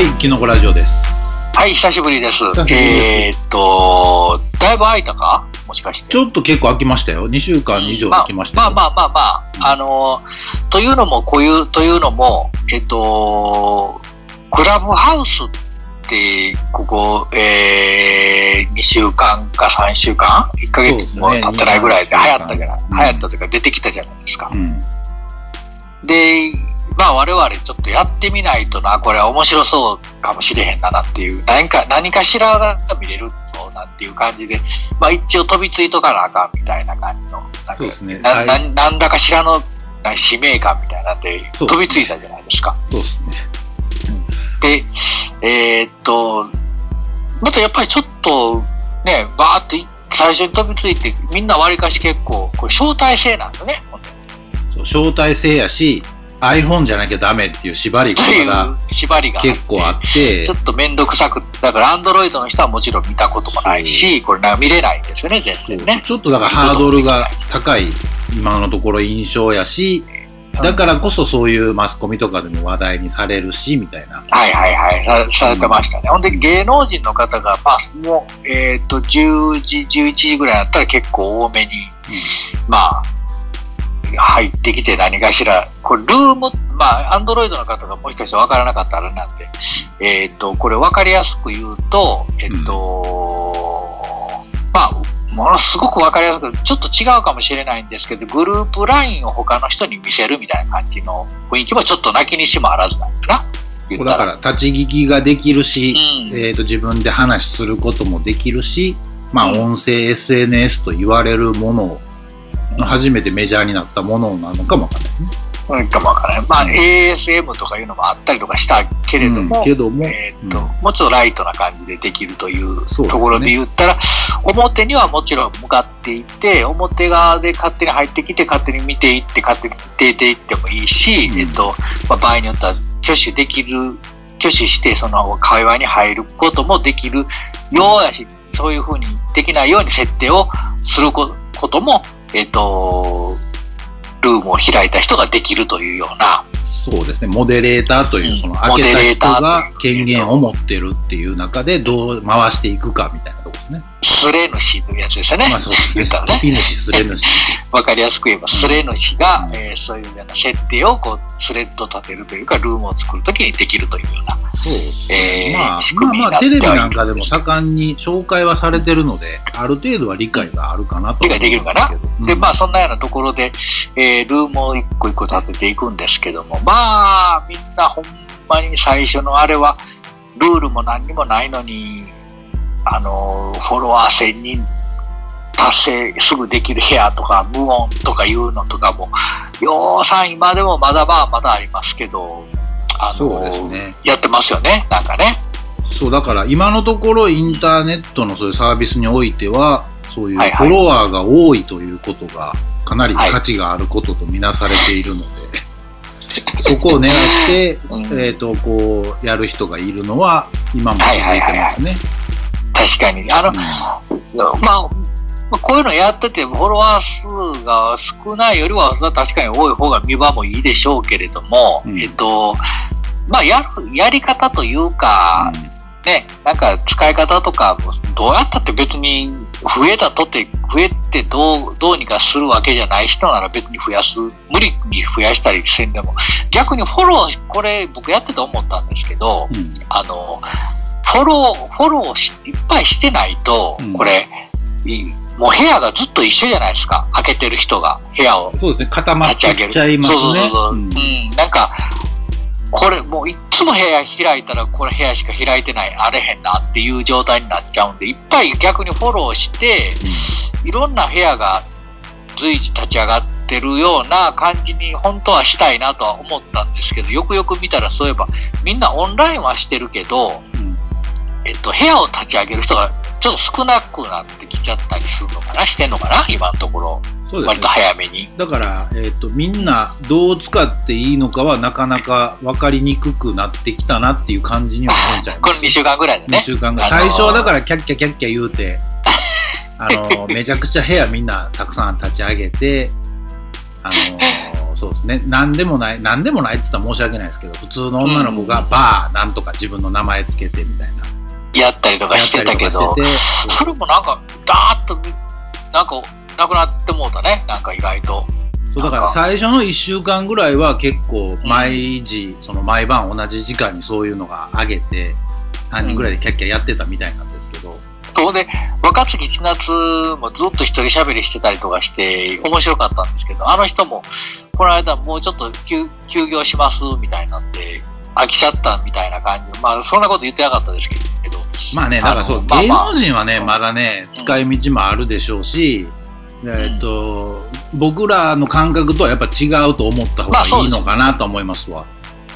はい、キノコラジオです。はい、久しぶりです。ですえーっと、だいぶ空いたか？もしかして。ちょっと結構空きましたよ。2週間以上空きましたよ。まあまあまあまあ、あの、というのも、こういう、というのも、えっと、クラブハウスって、ここ、えー、2週間か3週間 ?1 ヶ月も経ってないぐらいで流行ったじゃない、うん流行ったというか出てきたじゃないですか。うん。で、まあ我々ちょっとやってみないとな、これは面白そうかもしれへんだなっていう、何か、何かしらが見れるぞなっていう感じで、まあ一応飛びついとかなあかんみたいな感じの、なんかそうですね。なはい。な何らかしらのな使命感みたいなんで飛びついたじゃないですか。そうですね。で、えーっと、またやっぱりちょっとね、バーって最初に飛びついて、みんなわりかし結構、これ招待制なんだね、招待制やし、iPhone じゃなきゃダメっていう縛りがう縛りが結構あって。ちょ、っとめんどくさく、だからアンドロイドの人はもちろん見たこともないし、これな見れないんですよね、全然ね。ちょっとだからハードルが高い今のところ印象やし、だからこそそういうマスコミとかでも話題にされるし、みたいな。はいはいはい、さされてましたね。ほん。で芸能人の方が、まあ、もう、えっ、と、10時、11時ぐらいだったら結構多めに、まあ、入ってきて何かしら、これルーム、まあ、アンドロイドの方がもしかしてわからなかったらなんで、えっ、と、これわかりやすく言うと、えっ、と、まあ、ものすごくわかりやすく、ちょっと違うかもしれないんですけど、グループ LINE を他の人に見せるみたいな感じの雰囲気もちょっと泣きにしもあらずなんだな。だから立ち聞きができるし、うんえー、と自分で話することもできるし、まあ、うん音声 SNS と言われるものの初めてメジャーになったものなのかもわかんないね。うん、かもわからない。まあ、ASM とかいうのもあったりとかしたけれども、うんけども、えーっとうんもうちょっとライトな感じでできるというところで言ったら、表にはもちろん向かっていて、表側で勝手に入ってきて、勝手に見ていって、勝手に出ていってもいいし、うんえっと、まあ、場合によっては挙手できる、挙手して、その会話に入ることもできるようやし、そういうふうにできないように設定をするこことも、えっと、ルームを開いた人ができるというような、そうですね、モデレーターという、うんその開けた人が権限を持ってるっていう中で、どう回していくかみたいなですね。スレ主というやつですよね。まあそうですね言ったら。ね。ピ主。わかりやすく言えば、スレ主が、うんえーそういうような設定をこう、スレッド立てるというか、ルームを作るときにできるというような。そうですねえーまあまあまあ、テレビなんかでも盛んに紹介はされてるので、ある程度は理解があるかなと。理解できるかな？うんで、まあ、そんなようなところで、えールームを一個一個立てていくんですけども、まあ、みんなほんまに最初のあれは、ルールも何にもないのに、あの、フォロワー1000人達成すぐできる部屋とか、無音とかいうのとかも、ようさん今でもまだまあまだありますけど、あの、そうですね。やってますよね、なんかね。そう、だから今のところインターネットのそういうサービスにおいては、そういうはいはいフォロワーが多いということがかなり価値があることとみなされているので、そこを狙って、うんえっ、と、こう、やる人がいるのは今も続いてますね。確かに。あの、うん。まあ、こういうのやってて、フォロワー数が少ないよりは、確かに多い方が見場もいいでしょうけれども、うん。えっと、まあ、やる、やり方というか、ね、なんか使い方とかも、どうやったって別に増えたとって、増えてどう、どうにかするわけじゃない人なら別に増やす、無理に増やしたりせんでも、逆にフォロー、これ僕やってて思ったんですけど、うんうん。あの、フォロー、フォローしいっぱいしてないと、うんこれ、いもう部屋がずっと一緒じゃないですか。開けてる人が部屋をそうですね、固まっ立ちゃいますそうそうね。そう。ううんん、なんか、これもういっつも部屋開いたらこれ部屋しか開いてない、あれへんなっていう状態になっちゃうんで、いっぱい逆にフォローして、いろんな部屋が随時立ち上がってるような感じに本当はしたいなとは思ったんですけど、よくよく見たらそういえばみんなオンラインはしてるけど、うんえっと、部屋を立ち上げる人がちょっと少なくなってきちゃったりするのかな？してんのかな？今のところ。ね割と。早めに。だから、えっとみんなどう使っていいのかはなかなか分かりにくくなってきたなっていう感じには思っちゃいこれます。2週間ぐらいで2ね。週間が、あのー最初はだからキャッキャキャッキャ言うて、あのーめちゃくちゃ部屋みんなたくさん立ち上げて、あのーそうですね。なんでもない、なんでもないって言ったら申し訳ないですけど、普通の女の子がバーなんとか自分の名前つけてみたいな。やったりとかしてたけどそれもなんかダーッとなんかなくなってもうたね。なんか意外と。そうだから最初の1週間ぐらいは結構毎時、その毎晩同じ時間にそういうのが上げて、3人ぐらいでキャッキャやってたみたいなんですけど、そうで若槻千夏もずっと一人喋りしてたりとかして面白かったんですけどあの人もこの間もうちょっと休休業しますみたいになって飽きちゃったみたいな感じ。まあそんなこと言ってなかったですけど。まあね、だからそう、まあ芸まあ。能人はね、うん。まだね、うん。使い道もあるでしょうし、えっと、僕らの感覚とはやっぱ違うと思った方がいいのかなと思いますわ。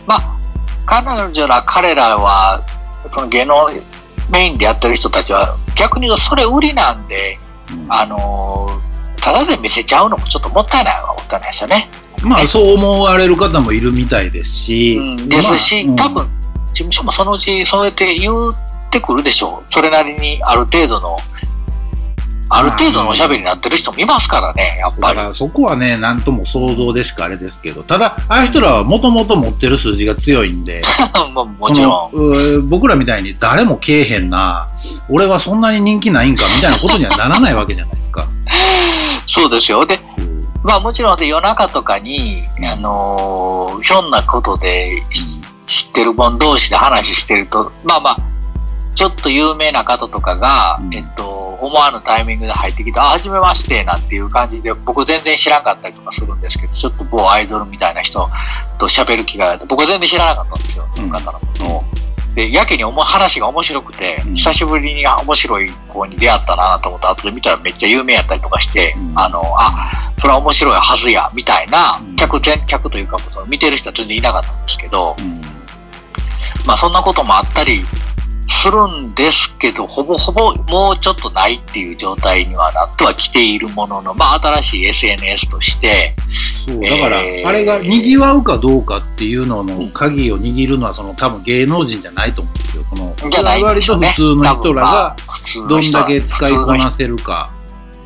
まあ彼女ら彼らはその芸能メインでやってる人たちは逆に言うとそれ売りなんでうん。あのーただで見せちゃうのもちょっともったいないはもったいないですよね。まあそう思われる方もいるみたいですし、うん、ですし、まあ多分事務所もそのうちそうやって言ってくるでしょう。それなりにある程度の、ある程度のおしゃべりになってる人もいますからね、やっぱり。だからそこはね、なんとも想像でしかあれですけど、ただ、ああいう人らはもともと持ってる数字が強いんで、まあもちろん。僕らみたいに誰もけえへんな、俺はそんなに人気ないんかみたいなことにはならないわけじゃないですか。そうですよ。で、うんまあもちろんで夜中とかに、あのーひょんなことでし知ってる本同士で話してると、まあまあ、ちょっと有名な方とかが、うん。えっと、思わぬタイミングで入ってきて、あ、はじめまして、なんていう感じで、僕全然知らんかったりとかするんですけど、ちょっと某アイドルみたいな人と喋る機会があって、僕は全然知らなかったんですよ、その方のこと。を。で、やけにおも話が面白くて、うん。久しぶりにあ面白い子に出会ったなと思って、後で見たらめっちゃ有名やったりとかして、うん。あの、あ、それは面白いはずや、みたいなうん、客全、客というか、見てる人は全然いなかったんですけど、うん。まあそんなこともあったりするんですけど、ほぼほぼもうちょっとないっていう状態にはなってはきているものの、まあ新しい SNS として、そうだから、えーあれが賑わうかどうかっていうのの鍵を握るのは、その多分芸能人じゃないと思うんですよ。そのじゃないんで割としょうね普通の人らがどんだけ使いこなせるか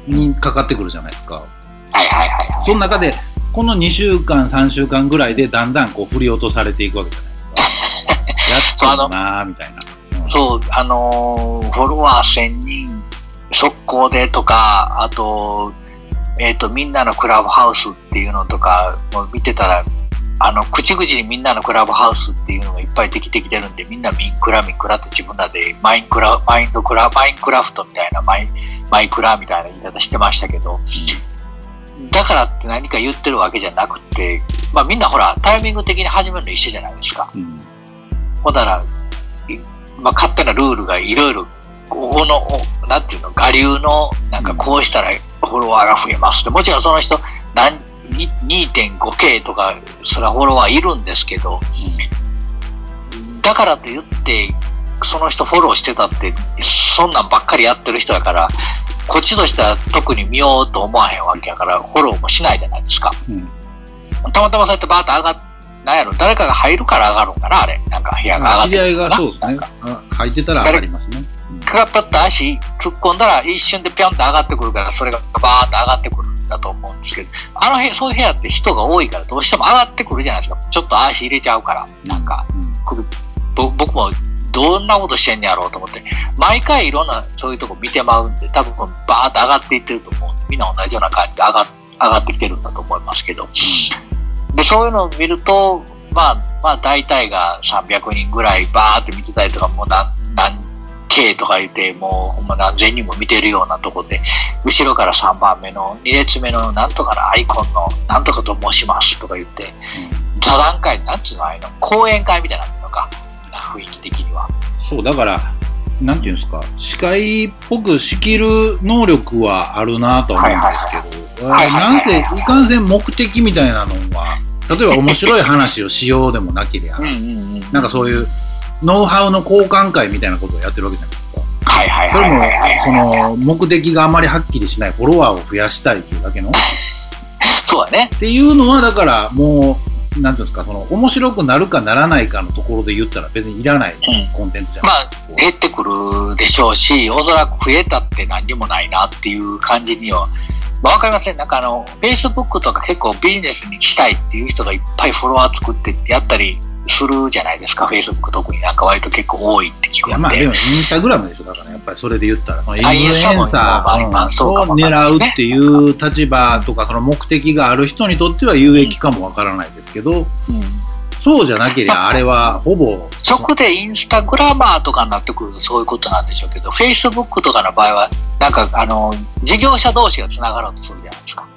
にかかってくるじゃないですか。はいはいはいはい。その中で、この2週間、3週間ぐらいでだんだんこう振り落とされていくわけじゃないですか。やっちゃうなーみたいな。うんそう、あのーフォロワー1000人速攻でとか、あと、えっ、と、みんなのクラブハウスっていうのとかも見てたら、あの、口々にみんなのクラブハウスっていうのがいっぱいできてきてるんで、みんなミンクラミンクラって自分らでマインクラ、マインドクラ、マインクラフトみたいな、マイマイクラみたいな言い方してましたけど、だからって何か言ってるわけじゃなくて、まあみんなほら、タイミング的に始めるの一緒じゃないですか。うんほんなら、いまあ、勝手なルールがいろいろ、この、おなんていうの、我流の、なんかこうしたらフォロワーが増えますって、もちろんその人、なんに 2.5K とか、それはフォロワーいるんですけど、だからと言って、その人フォローしてたって、そんなんばっかりやってる人やから、こっちとしては特に見ようと思わへんわけやから、フォローもしないじゃないですか。うん。たまたまそうやってバーッと上がっなんやろ、誰かが入るから上がるんかな、あれ。なんか部屋が上がって知り合いがそうですね入ってたら上がりますね。かかった足突っ込んだら一瞬でピョンって上がってくるから、それがバーッと上がってくるんだと思うんですけど、あの辺、そういう部屋って人が多いからどうしても上がってくるじゃないですか。ちょっと足入れちゃうから、なんか、僕もどんなことしてんやろうと思って、毎回いろんなそういうとこ見てまうんで、多分バーッと上がっていってると思うんで、みんな同じような感じで上が上がってきてるんだと思いますけど。で、そういうのを見ると、まあ、まあ大体が300人ぐらいバーって見てたりとか、もう何、何 K とか言って、もうほんま何千人も見てるようなとこで、後ろから3番目の2列目のなんとかのアイコンのなんとかと申しますとか言って、座談会、なんつうのああいうの、講演会みたいになのか、雰囲気的には。そう、だから、なんていうんですか、司会っぽく仕切る能力はあるなとは思うんですけど、はいはいはいなんせ、いかんせん目的みたいなのは、例えば面白い話をしようでもなければ、うんうんうん。なんかそういうノウハウの交換会みたいなことをやってるわけじゃないですか。はいはいそれもはいはいはい、その、目的があまりはっきりしないフォロワーを増やしたいっていうだけの。っ そうだね。ていうのは、だからもう、なんていうんですか、その、面白くなるかならないかのところで言ったら別にいらないうん。コンテンツじゃないですか。減ってくるでしょうし、おそらく増えたって何にもないなっていう感じにはまあ、わかりません。なんかあの、Facebook とか結構ビジネスにしたいっていう人がいっぱいフォロワー作ってってやったりするじゃないですか。Facebook 特になんか割と結構多いって聞くんで。いや、まあでもインスタグラムでしょ。だからやっぱりそれで言ったら、そのインフあルエンサーを狙うっていう立場とか、その目的がある人にとっては有益かもわからないですけど、そうじゃなければあれはほぼ、直でインスタグラマーとかになってくるとそういうことなんでしょうけど、Facebook とかの場合は、なんかあの、事業者同士がつながろうとするじゃないですか。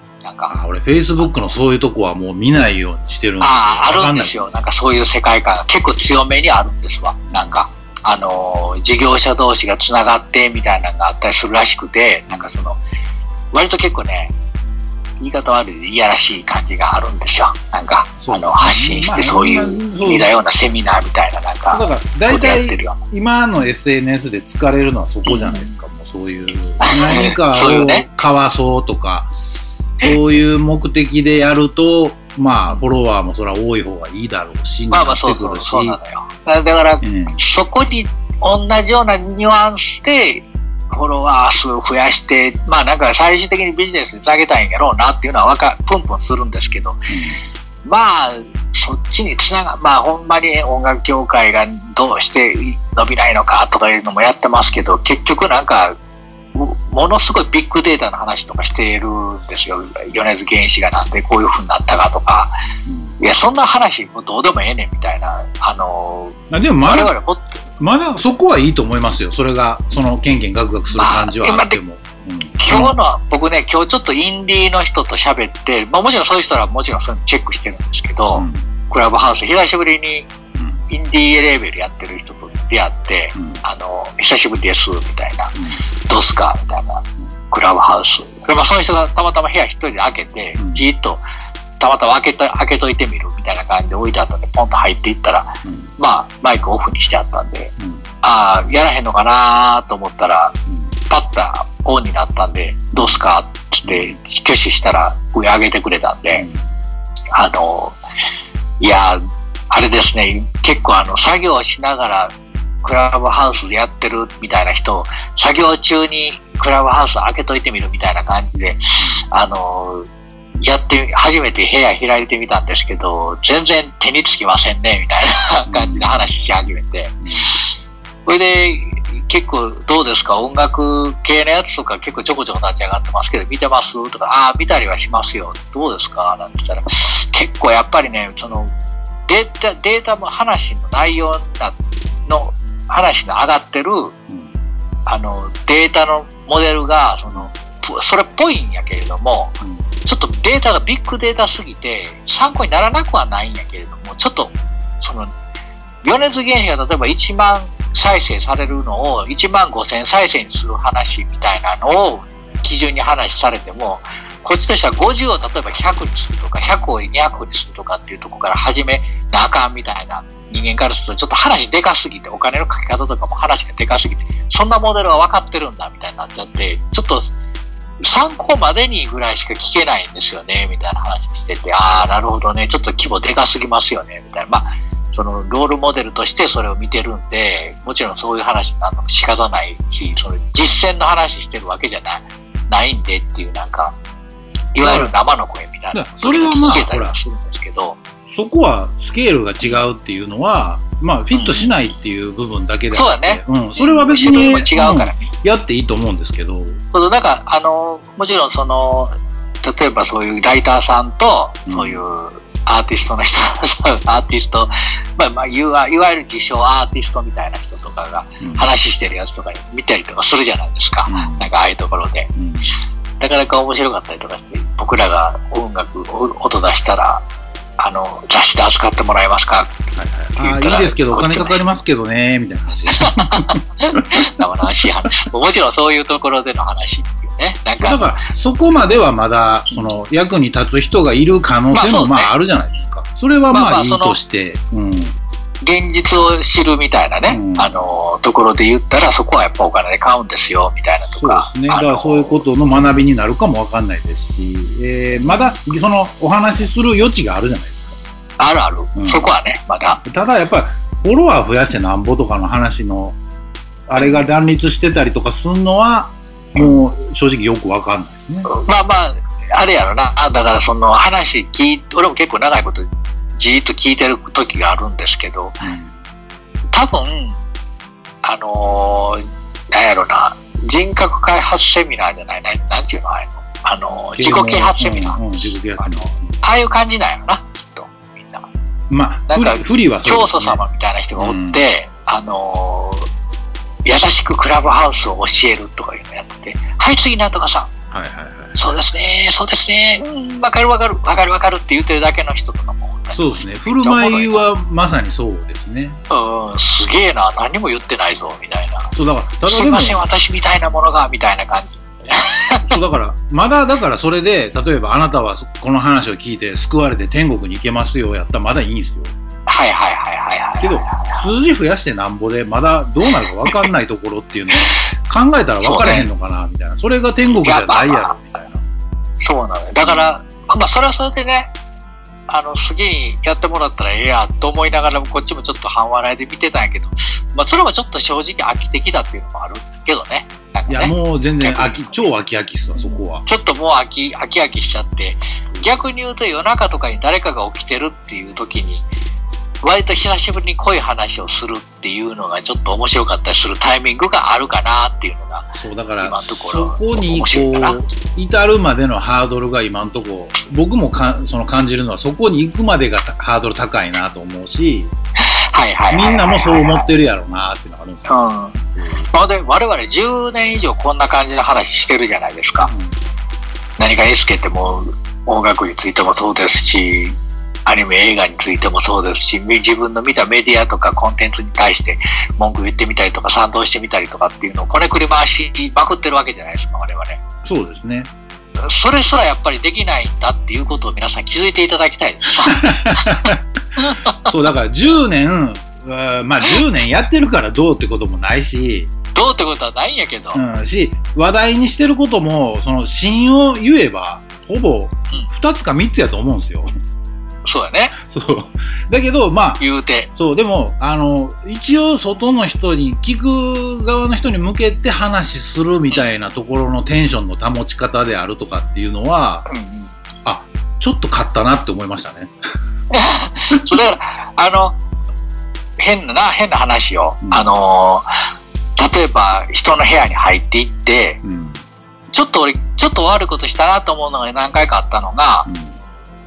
か。あ俺 Facebook のそういうとこはもう見ないようにしてるんですよああ、あるんですよ。なんかそういう世界観が結構強めにあるんですわ。なんか、あのー、事業者同士がつながってみたいなのがあったりするらしくて、なんかその、割と結構ね、言い方悪いでいやらしい感じがあるんですよ。なんか、あの、発信しまあてそういそう似たようなセミナーみたいな、なんか、だから大体。今の SNS で疲れるのはそこじゃないですか、もうそういう 何かをかわそうとかそういう目的でやるとまあフォロワーもそれは多い方がいいだろうしまあまあ、そうそう、そうなのよ。だから、うん。そこに同じようなニュアンスで、フォロワー数を増やして、まあなんか最終的にビジネスにつなげたいんやろうなっていうのはわか、プンプンするんですけど、まあ、そっちにつなが、まあほんまに音楽協会がどうして伸びないのかとかいうのもやってますけど、結局なんか、もものすごいビッグデータの話とかしてるんですよ。米津玄師がなんでこういう風になったかとか。いや、そんな話もうどうでもええねんみたいな。あの、あでもまだ我々もっとまだそこはいいと思いますよそれがそのケンケンガクガクする感じはあっても、今日の僕ね、今日ちょっとインディーの人と喋って、まあもちろんそういう人はもちろんそういうのチェックしてるんですけど、うんクラブハウス、久しぶりにうんインディーレーベルやってる人と出会って、うん。あの、久しぶりです、みたいな、どうすかみたいな、クラブハウス。でまあその人がたまたま部屋一人で開けてうん、じーっと、たまたま開けと開けといてみるみたいな感じで置いてあったんで、ポンと入っていったら、うん。まあ、マイクオフにしてあったんで、うん。ああ、やらへんのかなと思ったら、うん。パッタオンになったんで、どうすかって挙手したら上上げてくれたんで、あの、いや、あれですね、結構あの、作業しながらクラブハウスでやってるみたいな人、作業中にクラブハウス開けといてみるみたいな感じで、あの、やって、初めて部屋開いてみたんですけど、全然手につきませんね、みたいな感じで話し始めて、それで、結構どうですか？音楽系のやつとか結構ちょこちょこ立ち上がってますけど、見てます？とか、ああ、見たりはしますよ。どうですか？なんて言ったら、結構やっぱりね、その、データ、データも話の内容なの、話の上がってる、あの、データのモデルが、その、ぷそれっぽいんやけれども、ちょっとデータがビッグデータすぎて、参考にならなくはないんやけれども、ちょっと、その、米津玄師が例えば1万再生されるのを1万5千再生にする話みたいなのを基準に話されても、こっちとしては50を例えば100にするとか、100を200にするとかっていうとこから始めなあかんみたいな人間からすると、ちょっと話でかすぎて、お金のかけ方とかも話がでかすぎて、そんなモデルは分かってるんだみたいになっちゃって、ちょっと参考までにぐらいしか聞けないんですよね、みたいな話してて、ああ、なるほどね、ちょっと規模でかすぎますよね、みたいな。まあそのロールモデルとしてそれを見てるんで、もちろんそういう話なのも仕方ないし、その実践の話してるわけじゃないないんでっていう、なんか、いわゆる生の声みたいな。それはまあ聞けたりはするんですけど、そこはスケールが違うっていうのは、まあ、フィットしないっていう部分だけであって、そうだね。うん、それは別人にうから、うん。やっていいと思うんですけど、そのなんか、あの、もちろんその、例えばそういうライターさんと、うん。そういうアーティストの人、アーティスト、まあ、まあ、いわゆる自称アーティストみたいな人とかがうん。話してるやつとか見たりとかするじゃないですか。うん。なんかああいうところで。うんなかなか面白かったりとかして、僕らが音楽、お音出したら、あの、雑誌で扱ってもらえますか？ああいいですけど、お金かかりますけどね、みたいな話です。生々しい話。もちろんそういうところでの話っていうね。なんか、だから、そこまではまだ、その、役に立つ人がいる可能性も、まああ、あるじゃないですか。それはまあ、いいとして、うん。現実を知るみたいなね、うんあの、ところで言ったら、そこはやっぱお金で買うんですよ、みたいなとそうか。ですね。だからそういうことの学びになるかもわかんないですし、えーまだそのお話しする余地があるじゃないですあるある、うんそこはね、まだ。か。ただやっぱりフォロワー増やしてなんぼとかの話の、あれが乱立してたりとかするのは、もう正直よくわかんないですね。まあまあ、あれやろな。だからその話聞い俺も結構長いことじーっと聞いてる時があるんですけど、多分、あのー、なんやろな、人格開発セミナーじゃない、なんなんていうのあの。あのー、自己啓発セミナー。うんうん自己啓発ああいう感じなんやろな、きっと、みんな。まあ、なんか不利は教祖様みたいな人がおって、あのー優しくクラブハウスを教えるとかいうのやってて、はい、次なんとかさん、はいはいはい。そうですね、そうですね、うん、わかるわかる、わかるわかるって言ってるだけの人とかもそうですね。振る舞いはまさにそうですね。うん、すげえな、何も言ってないぞ、みたいな。そうだから、すいません、私みたいなものが、みたいな感じ。そうだから、まだだからそれで、例えばあなたはこの話を聞いて救われて天国に行けますよやったらまだいいんですよ。はいはいはいはいはい。けど、数字増やしてなんぼで、まだどうなるか分かんないところっていうのは、考えたら分からへんのかな、みたいな。それが天国じゃないやろ、みたいな。そうなのよ。だから、まあ、それはそれでね、あの、次にやってもらったらええやと思いながらも、こっちもちょっと半笑いで見てたんやけど、まあ、それもちょっと正直飽きてきたっていうのもあるけどね。なんかいや、ねもう全然飽き、超飽き飽きっすわ、そこは。ちょっともう飽き、飽き飽きしちゃって、逆に言うと夜中とかに誰かが起きてるっていう時に、割と久しぶりに濃い話をするっていうのがちょっと面白かったりするタイミングがあるかなっていうのが、そう、だから、今のとこそろこに、こう、至るまでのハードルが今のところ、僕もかその感じるのは、そこに行くまでがハードル高いなと思うし、みんなもそう思ってるやろうなっていうのがあるんですうん。よ。まあ、で我々10年以上こんな感じの話してるじゃないですか。何かエスケっても音楽についてもそうですし、アニメ映画についてもそうですし、み自分の見たメディアとかコンテンツに対して文句言ってみたりとか賛同してみたりとかっていうのをこねくり回しまくってるわけじゃないですか、我々。そうですね。それすらやっぱりできないんだっていうことを皆さん気づいていただきたいです。そう、だから10年、うんまあ10年やってるからどうってこともないし、どうってことはないんやけど。うん、し、話題にしてることも、その芯を言えば、ほぼ2つか3つやと思うんですよ。そうやね。そう。だけど、まあ、言うて。そう、でも、あの、一応外の人に、聞く側の人に向けて話するみたいなところのテンションの保ち方であるとかっていうのは、うんうんちょっと勝ったなって思いましたね。そうだから、あの、変なな、変な話を、うんあのー、例えば人の部屋に入っていって、うん。ちょっと俺、ちょっと悪いことしたなと思うのが何回かあったのが、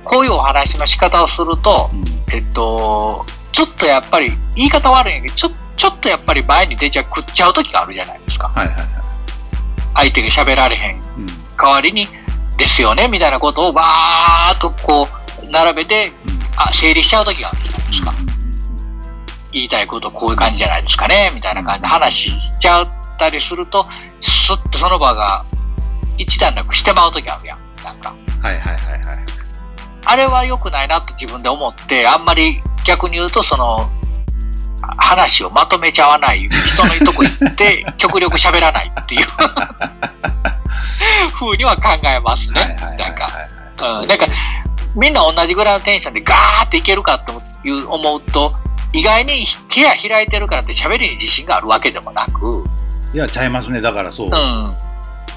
こういうお話の仕方をすると、うん。えっと、ちょっとやっぱり、言い方悪いんやけど、ちょちょっとやっぱり前に出ちゃ食っちゃう時があるじゃないですか。はいはいはい。相手が喋られへんうん。代わりに、ですよね、みたいなことをバーっとこう、並べて、あ、整理しちゃう時があるじゃないですか。言いたいことこういう感じじゃないですかね、みたいな感じで話しちゃったりすると、スッとその場が一段落してまう時あるやん。なんか。はいはいはいはい。あれは良くないなと自分で思って、あんまり逆に言うと、その、話をまとめちゃわない、人のとこ行って、極力喋らないっていう 風には考えますね。なんか、はいうん、なんか、みんな同じぐらいのテンションでガーっていけるかという思うと、意外に部屋開いてるからって喋りに自信があるわけでもなく、いや、ちゃいますね。だからそう。うん、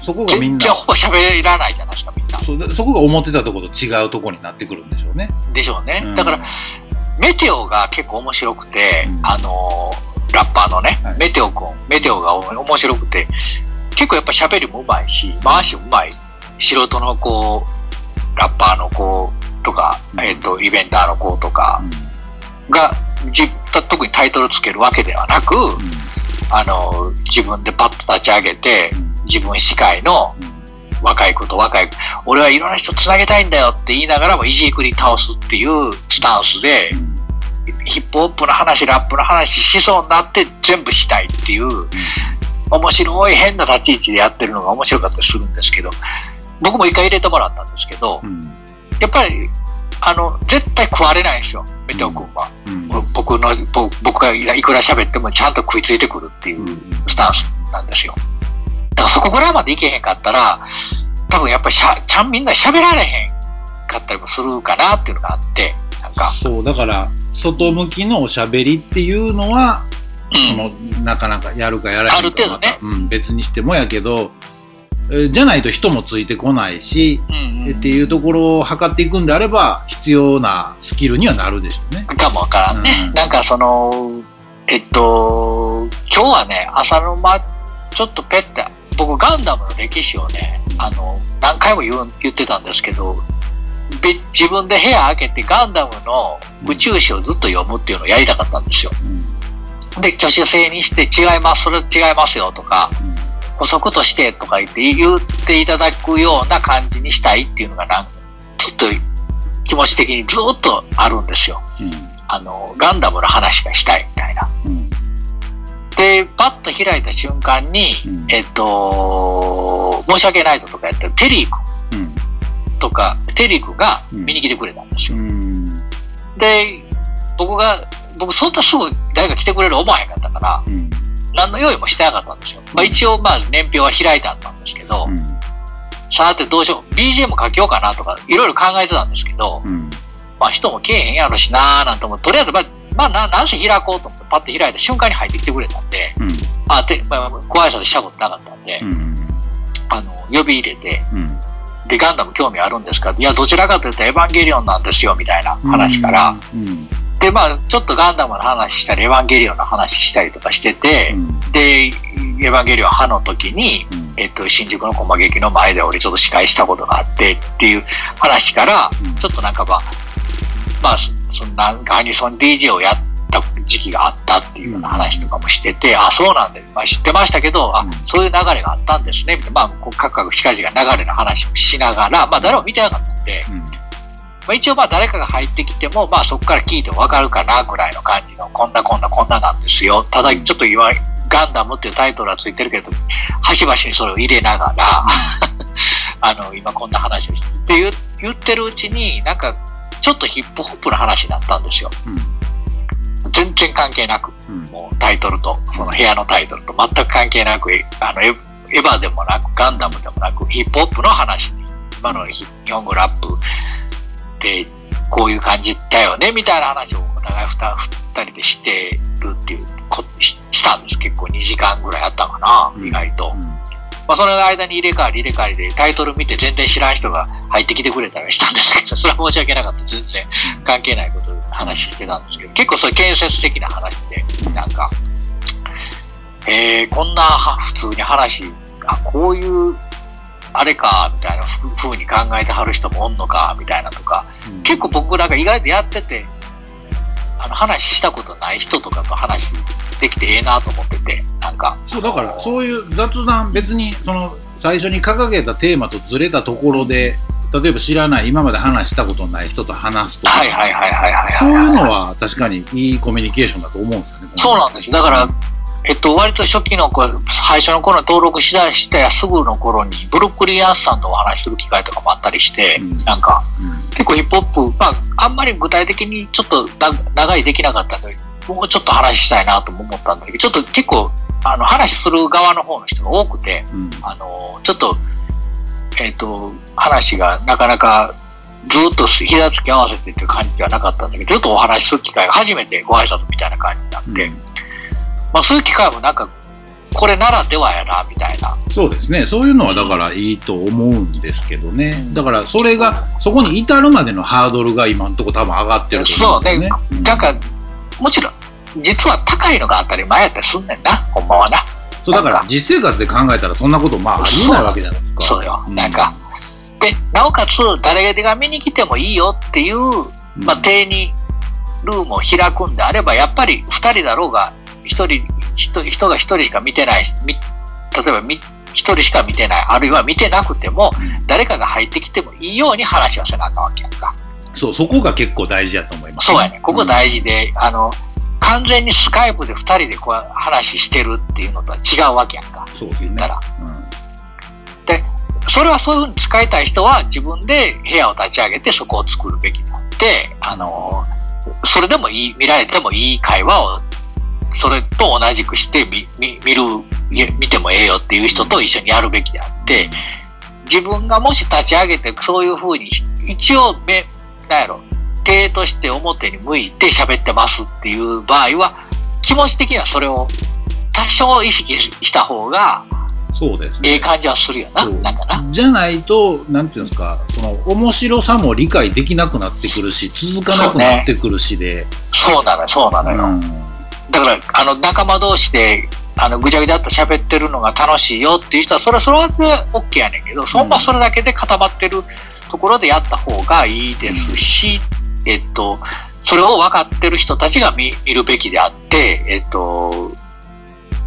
そこがみんな。全然、ほぼ喋らないじゃないですか、みんな。そこが思ってたところと違うところになってくるんでしょうね。でしょうね。うん。だから、メテオが結構面白くて、うん。あのーラッパーのね、はい。メテオ君、メテオが面白くて、結構やっぱ喋りもうまいし、回しもうまい。素人のこう、ラッパーの子とか、うん。えっ、と、イベンターの子とかうん。が、じ特にタイトルつけるわけではなく、あのー自分でパッと立ち上げて、自分司会の若い子と若い子、俺はいろんな人つなげたいんだよって言いながらもいじくり倒すっていうスタンスで、ヒップホップの話、ラップの話しそうになって全部したいっていう、面白い変な立ち位置でやってるのが面白かったりするんですけど、僕も一回入れてもらったんですけど、やっぱり、あの、絶対食われないんですよ、メテオ君は。僕の、ぼ僕がいくら喋ってもちゃんと食いついてくるっていうスタンスなんですよ。だからそこぐらいまでいけへんかったら、多分やっぱりしゃちゃんみんな喋られへんかったりもするかなっていうのがあって、なんか、そう、だから、外向きのおしゃべりっていうのは、うん。そのなかなかやるかやらへんかある程度ね。うん、別にしてもやけど、えーじゃないと人もついてこないし、うんうん。っていうところを測っていくんであれば必要なスキルにはなるでしょうね。かもわからんね。うん。なんかその、えっと、今日はね、朝の間、ちょっとペッて、僕ガンダムの歴史をね、あの、何回も言う言ってたんですけど、べ自分で部屋開けてガンダムの宇宙史をずっと読むっていうのをやりたかったんですよ。で、挙手制にして違います、それ違いますよとか、補足としてとか言って言っていただくような感じにしたいっていうのがなんずっと気持ち的にずっとあるんですよ。あの、ガンダムの話がしたいみたいな。で、パッと開いた瞬間に、うん。えっと、申し訳ないととかやってるテリー君とか、テリー君が見に来てくれたんですよ。で、僕が、僕そんなすぐ誰か来てくれる思わへんかったから、何の用意もしてなかったんですよ。まあ一応まあ年表は開いてあったんですけど、さてどうしよう、BGM 書きようかなとか、いろいろ考えてたんですけど、まあ人も来えへんやろしなーなんて思って、とりあえずまあ、まあな、なんせ開こうと思ってパッて開いた瞬間に入ってきてくれたんで、あ、で、まあ、ご挨拶したことなかったんで、あの、呼び入れて、で、ガンダム興味あるんですか？いや、どちらかというとエヴァンゲリオンなんですよ、みたいな話から、で、まあ、ちょっとガンダムの話したり、エヴァンゲリオンの話したりとかしてて、で、エヴァンゲリオン派の時に、えっと、新宿の駒劇の前で俺ちょっと司会したことがあってっていう話から、ちょっとなんかまあ、まあ、そそのなんかアニソン DJ をやった時期があったっていうような話とかもしてて、あ、そうなんだ、まあ、知ってましたけど、あうん、そういう流れがあったんですね、みたいな、まあ、こう、各々近々流れの話をしながら、まあ、誰も見てなかったんで、まあ、一応まあ誰かが入ってきても、まあそこから聞いてもわかるかなぐらいの感じの、こんなこんなこんななんですよ。ただちょっと言わ、ガンダムっていうタイトルはついてるけど、端々にそれを入れながら、あの、今こんな話をしてって言ってるうちに、なんか、ちょっとヒップホップの話になったんですよ。全然関係なく、もうタイトルと、その部屋のタイトルと全く関係なく、えあのエエヴァでもなく、ガンダムでもなく、ヒップホップの話に、今のヒ日本語ラップで、こういう感じだよね、みたいな話をお互い二二人でしてるっていうこししたんです。結構2時間ぐらいあったかな、うん意外と。まあ、その間に入れ替わり入れ替わりでタイトル見て全然知らん人が入ってきてくれたりしたんですけど、それは申し訳なかった。全然関係ないことを話してたんですけど、結構それ建設的な話で、なんか、えー、こんなは普通に話、あ、こういう、あれか、みたいなふ風に考えてはる人もおんのか、みたいなとか、結構僕らが意外とやってて、あの話したことない人とかと話できてええなと思ってて、なんか。そうだからそういう雑談別にその最初に掲げたテーマとずれたところで例えば知らない今まで話したことない人と話すとか、はいはいはいはいはいはい。そういうのは確かにいいコミュニケーションだと思うんですよね。そうなんです。だから、えっと、割と初期の頃、最初の頃に登録しだしてすぐの頃に、ブルックリンアンスさんとお話しする機会とかもあったりして、うんなんか、うん結構ヒップホップ、まあ、あんまり具体的にちょっとな長いできなかったんで、もうちょっと話したいなとも思ったんだけど、ちょっと結構、あの、話する側の方の人が多くて、うん。あの、ちょっと、えっ、と、話がなかなかずっと膝つき合わせてっていう感じではなかったんだけど、ちょっとお話しする機会が初めてご挨拶みたいな感じになって、まあそういう機会もなんか、これならではやな、みたいな。そうですね。そういうのはだからいいと思うんですけどね、うん。だからそれがそこに至るまでのハードルが今のところ多分上がってると思うんですよね。うん。なんか、もちろん、実は高いのが当たり前やったりすんねんな、ほんまはな。そうだから実生活で考えたらそんなことまあありえないわけじゃないですか。そうようなんか、で、なおかつ、誰が見に来てもいいよっていう、うんまあ、定にルームを開くんであれば、やっぱり二人だろうが、一人、人人が一人しか見てない、み例えばみ一人しか見てない、あるいは見てなくても、誰かが入ってきてもいいように話をせなあかんわけやんか。そうそこが結構大事だと思います、そうやね。ここ大事で、あの、完全にスカイプで二人でこう話してるっていうのとは違うわけやんか。そうですね言ったら。うんそれはそういうふうに使いたい人は自分で部屋を立ち上げてそこを作るべきであって、あの、それでもいい、見られてもいい会話を、それと同じくして見見見る、見てもええよっていう人と一緒にやるべきであって、自分がもし立ち上げてそういうふうに、一応め、なんやろ、手として表に向いて喋ってますっていう場合は、気持ち的にはそれを多少意識した方が、そうですね。ええ感じはするよな、なんかな。じゃないと、なんていうんですか、その面白さも理解できなくなってくるし、続かなくなってくるしで、そうなのよ、そうなのよ。うんだから、あの、仲間同士で、あの、ぐちゃぐちゃっと喋ってるのが楽しいよっていう人は、それはそれで OK やねんけど、そんなそれだけで固まってるところでやった方がいいですし、えっと、それを分かってる人たちが見見るべきであって、えっと、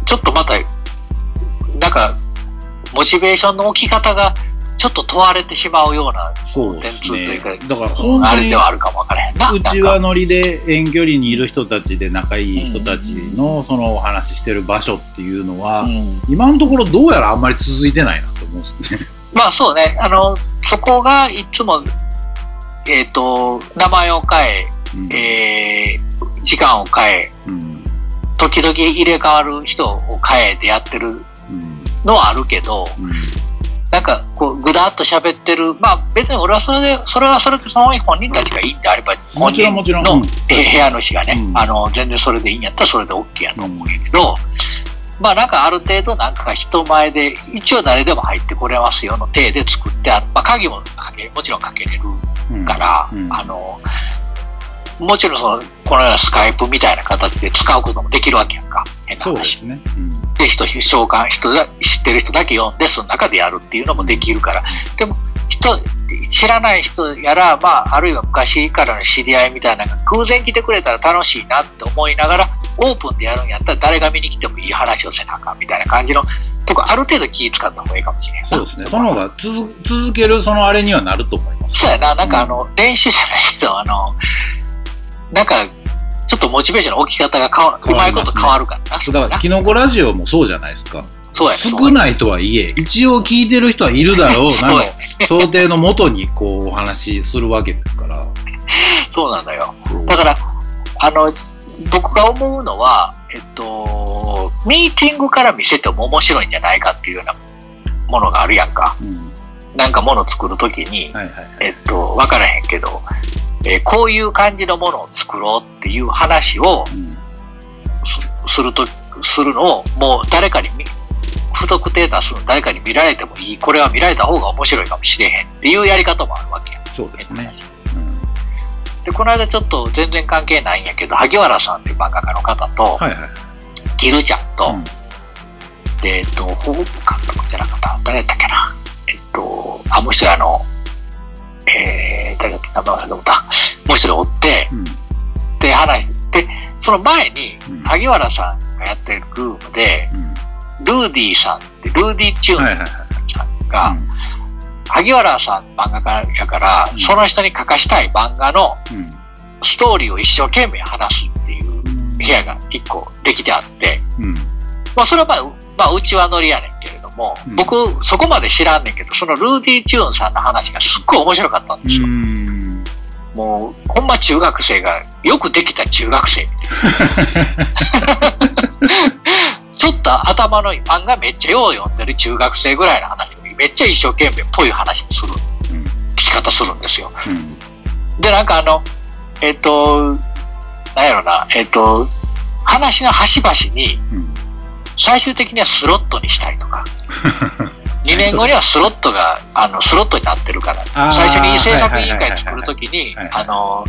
ちょっとまた、なんか、モチベーションの置き方が、ちょっと問われてしまうようなそうですね電通というか。だから本当にあれではあるかもわからへんな。うちはノリで遠距離にいる人たちで仲いい人たちのそのお話ししてる場所っていうのは、うん今のところどうやらあんまり続いてないなと思うんですね。まあそうね、あの、そこがいつも、えっ、と、名前を変え、うん。えー時間を変え、うん。時々入れ替わる人を変えてやってるうん。のはあるけど、うん。なんかこう、ぐだっと喋ってる、まあ別に俺はそれで、それはそれでその本人たちがいいんであれば、もちろんもちろん。の部屋主がね、うん。あの、全然それでいいんやったらそれで OK やと思うんやけど、まあなんかある程度なんか人前で、一応誰でも入ってこれますよの体で作ってある。まあ鍵もかけ、もちろんかけれるうんから、うんあの、もちろんその、このようなスカイプみたいな形で使うこともできるわけやんか。変なそうで話。すね。うんで、人、召喚、人が、知ってる人だけ読んで、その中でやるっていうのもできるから。でも、人、知らない人やら、まあ、あるいは昔からの知り合いみたいなのが偶然来てくれたら楽しいなって思いながら、オープンでやるんやったら誰が見に来てもいい話をせなあかんみたいな感じのとこ、ある程度気使った方がいいかもしれないな。そうですね。その方が続続けるそのあれにはなると思います。そうやな、なんかあの、練習じゃないけど、あの、なんか、ちょっとモチベーションの置き方が変わうまいこと変わるからな、だから、キノコラジオもそうじゃないですか。少ないとはいえ、一応聞いてる人はいるだろう そうやな想定のもとにこうお話しするわけですから。そうなんだよ。だから、あの、僕が思うのは、えっと、ミーティングから見せても面白いんじゃないかっていうようなものがあるやんか。うんなんかもの作るときに、はいはいはい。えっと、わからへんけど、えーこういう感じのものを作ろうっていう話をすると、するのを、もう誰かに見、不特定多数の誰かに見られてもいい、これは見られた方が面白いかもしれへんっていうやり方もあるわけや。そうですね。で、この間ちょっと全然関係ないんやけど、萩原さんっていう漫画家の方と、はいはい。キルちゃんと、うんで、えっと、保護監督じゃなかった、誰やったっけな。えっと、あ、もう一人あの、えー、誰だっけ、名前忘れてもった。もう一人おって、うんで、話して、で、その前にうん、萩原さんがやってるルームで、うルーディーさんって、ルーディーチューンんはいはいはい。さんが、うん。萩原さん漫画家やから、うん。その人に書かしたい漫画のうん。ストーリーを一生懸命話すっていう部屋が一個できてあって、うん。まあ、それはまあ、うまあ、うちはノリやねんけれども、うん。僕、そこまで知らんねんけど、そのルーディ・チューンさんの話がすっごい面白かったんですよ。うん。もう、ほんま中学生が、よくできた中学生みたいな。ちょっと頭のいい漫画めっちゃよう読んでる中学生ぐらいの話をめっちゃ一生懸命っぽい話にする、うん。仕方するんですよ。うん。で、なんかあの、えっ、と、なんやろな、えっ、と、話の端々に、うん。最終的にはスロットにしたいとか、2年後にはスロットが、あの、スロットになってるから、最初に制作委員会作るときにあの、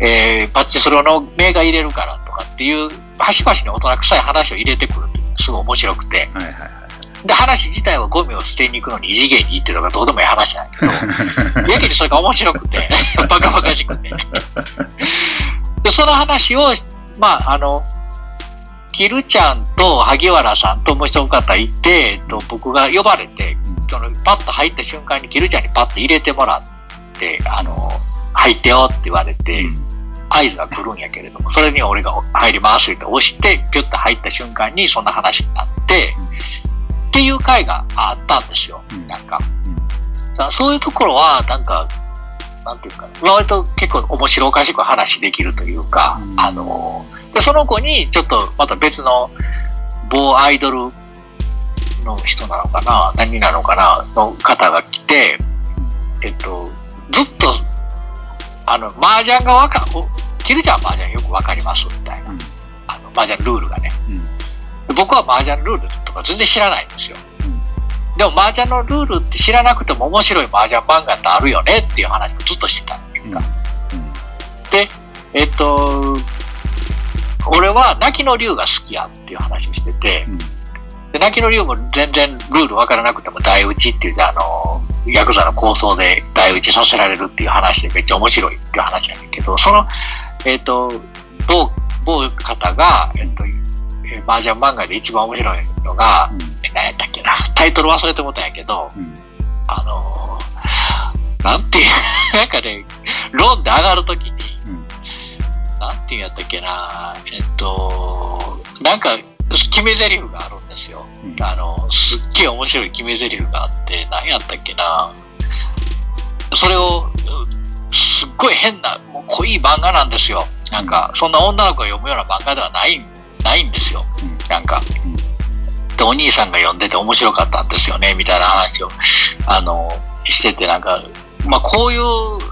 えー、パッチスロの名が入れるからとかっていう、端々に大人臭い話を入れてくるっていうのがすごい面白くて、はいはいはい。で、話自体はゴミを捨てに行くのに異次元に行ってるのがどうでもいい話なんだけど、やけにそれが面白くて、バカバカしくて。で、その話を、まあ、あの、キルちゃんと萩原さんともう一方いて、えっと、僕が呼ばれて、そのパッと入った瞬間にキルちゃんにパッと入れてもらって、あの、入ってよって言われて、合図が来るんやけれども、それに俺が入りますって押して、ピュッと入った瞬間にそんな話になって、っていう回があったんですよ。うん。なんか。だそういうところは、なんか、なんていうか、割と結構面白おかしく話できるというか、うん。あの、で、その子にちょっとまた別の某アイドルの人なのかな、何なのかな、の方が来て、えっと、ずっと、あの、麻雀がわか、おキルちゃんは麻雀よくわかりますみたいな、うん。あの、麻雀ルールがね。うん。で僕は麻雀ルールとか全然知らないんですよ。でも麻雀のルールって知らなくても面白い麻雀漫画ってあるよねっていう話をずっとしてた。っていうか。で、えっと、俺は泣きの竜が好きやっていう話をしてて、で泣きの竜も全然ルール分からなくても台打ちっていうあの、ヤクザの構想で台打ちさせられるっていう話でめっちゃ面白いっていう話なんだけど、その、えっと、某、某方が、えっと、え麻雀漫画で一番面白いのが、え何やったっけな、タイトル忘れてもったんやけど、あのーなんていう、なんかね、ローンで上がるときに、なんていうんやったっけな、えっと、なんか、決め台詞があるんですよ。うんあの、すっげえ面白い決め台詞があって、何やったっけな。それを、うすっごい変な、もう濃い漫画なんですよ。なんか、そんな女の子が読むような漫画ではない、ないんですよ。なんか。で、お兄さんが読んでて面白かったんですよね、みたいな話を、あの、してて、なんか、まあ、こういう、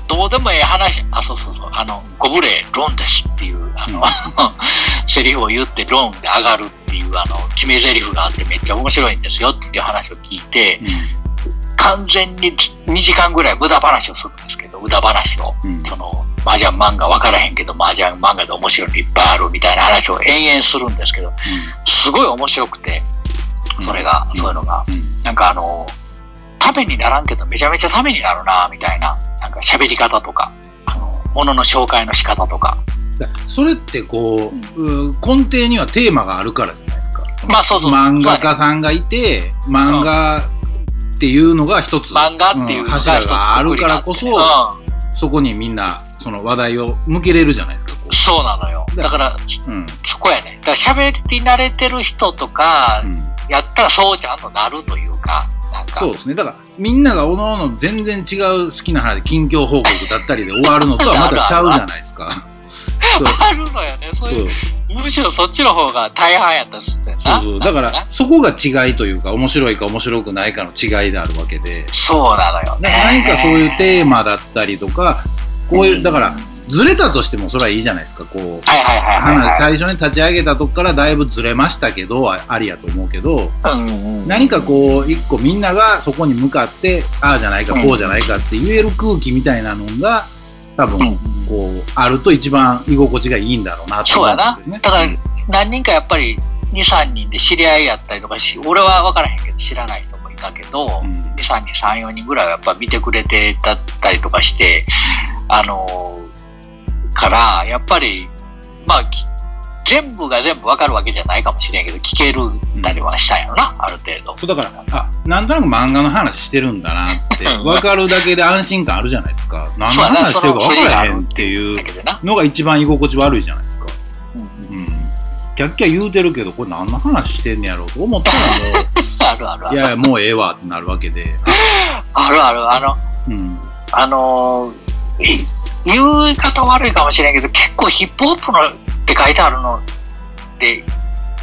どうでもいい話、あ、そうそうそう、あの、ご無礼、ロンですっていう、あの、セリフを言って、ロンで上がるっていう、あの、決め台詞があってめっちゃ面白いんですよっていう話を聞いて、完全に2時間ぐらい無駄話をするんですけど、無駄話を。その、麻雀漫画分からへんけど、麻雀漫画で面白いのいっぱいあるみたいな話を延々するんですけど、すごい面白くて、それが、そういうのが。なんかあの、ためにならんけど、めちゃめちゃためになるな、みたいな、なんか喋り方とか、あの、ものの紹介の仕方とか。だそれってこう、う根底にはテーマがあるからじゃないですか。まあそうそう漫画家さんがいて、漫画っていうのが一つ、漫画っていう柱があるからこそ、くくりがあってそこにみんなその話題を向けれるじゃないですか。そうなのよ。だから、ううんそこやね。だから喋り慣れてる人とかう、んやったらそうちゃんとなるというか。そうですね。だから、みんながおのおの全然違う好きな話で近況報告だったりで終わるのとは またちゃうじゃないですか。あるのよね。そういう、むしろそっちの方が大半やったりするんだよな。そうそうだからそこが違いというか、面白いか面白くないかの違いであるわけで、そうなのよね。何かそういうテーマだったりとか、こういう、だから、ずれたとしてもそれはいいじゃないですか、こう。はいはいはいはい、話はい。最初に立ち上げたとこからだいぶずれましたけど、あありやと思うけど、何かこう、一個みんながそこに向かって、ああじゃないか、こうじゃないかって言える空気みたいなのが、多分、うんこう、あると一番居心地がいいんだろうなと思そうやなんですよね。。だから、何人かやっぱり、2、3人で知り合いやったりとかし、俺は分からへんけど、知らない人もいたけど、うん2、3人、3、4人ぐらいはやっぱ見てくれてたったりとかして、あのーから、やっぱり、まあ、き全部が全部分かるわけじゃないかもしれんけど、聞けるたりはしたんやろな、ある程度。そうだから、あ、なんとなく漫画の話してるんだなって、うん分かるだけで安心感あるじゃないですか。何の話してるか分からへんっていう。のが一番居心地悪いじゃないですか。うんうん。キャッキャ言うてるけど、これ何の話してんねやろうと思ったらもう、あるある。いやいや、もうええわってなるわけで。あるある。あの、うん。あのーい言い方悪いかもしれんけど、結構ヒップホップのって書いてあるので、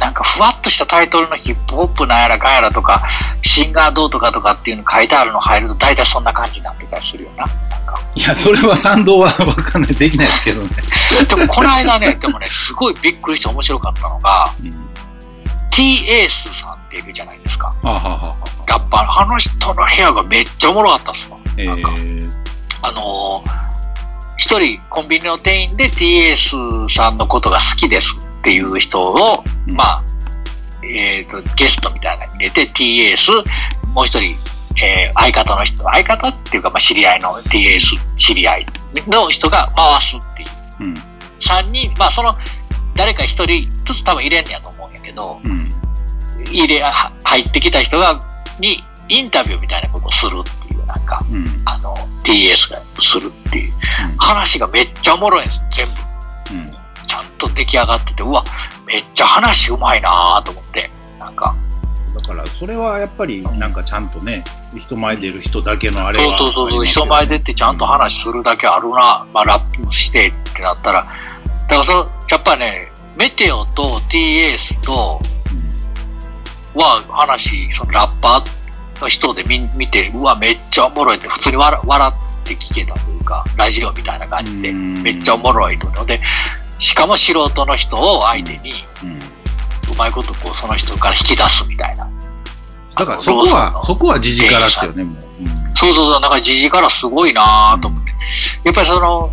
なんかふわっとしたタイトルのヒップホップなんやらかんやらとか、シンガーどうとかとかっていうの書いてあるの入ると大体そんな感じになってたりするよな。いや、それは賛同は分かんない、できないですけどね。でもこの間ね、でもね、すごいびっくりして面白かったのが、うん。T エースさんっているじゃないですか。はあ、はあは、ラッパーの。あの人の部屋がめっちゃおもろかったっすわ。えなんかー、あのー一人コンビニの店員で TS さんのことが好きですっていう人を、うんまあ、えっ、と、ゲストみたいなのに入れて TS、もう一人、えー相方の人、相方っていうか、まあ、知り合いの TS 知り合いの人が回すっていう。うん。三人、まあ、その、誰か一人ずつ多分入れんねやと思うんやけど、うん。入れ、は入ってきた人が、にインタビューみたいなことをするっていう、なんか、うん。あの、TS がするっていう。話がめっちゃおもろいんです、全部。うん。ちゃんと出来上がってて、うわ、めっちゃ話うまいなぁと思って。なんか、だから、それはやっぱり、なんかちゃんとね、人前出る人だけのあれはそうそうそうそう、人前出てちゃんと話するだけあるな、まあラップもしてってなったら、だからその、やっぱね、メテオと TS とは話、そのラッパーの人で見見て、うわ、めっちゃおもろいって、普通に笑笑って聞けたというか、ラジオみたいな感じで、うんめっちゃおもろいと。で、しかも素人の人を相手に、うん。うん。うまいことこうその人から引き出すみたいな。だからそこは、そこは時事からですよね、もう。そうそうそう、なんか時事からすごいなと思って。やっぱりその、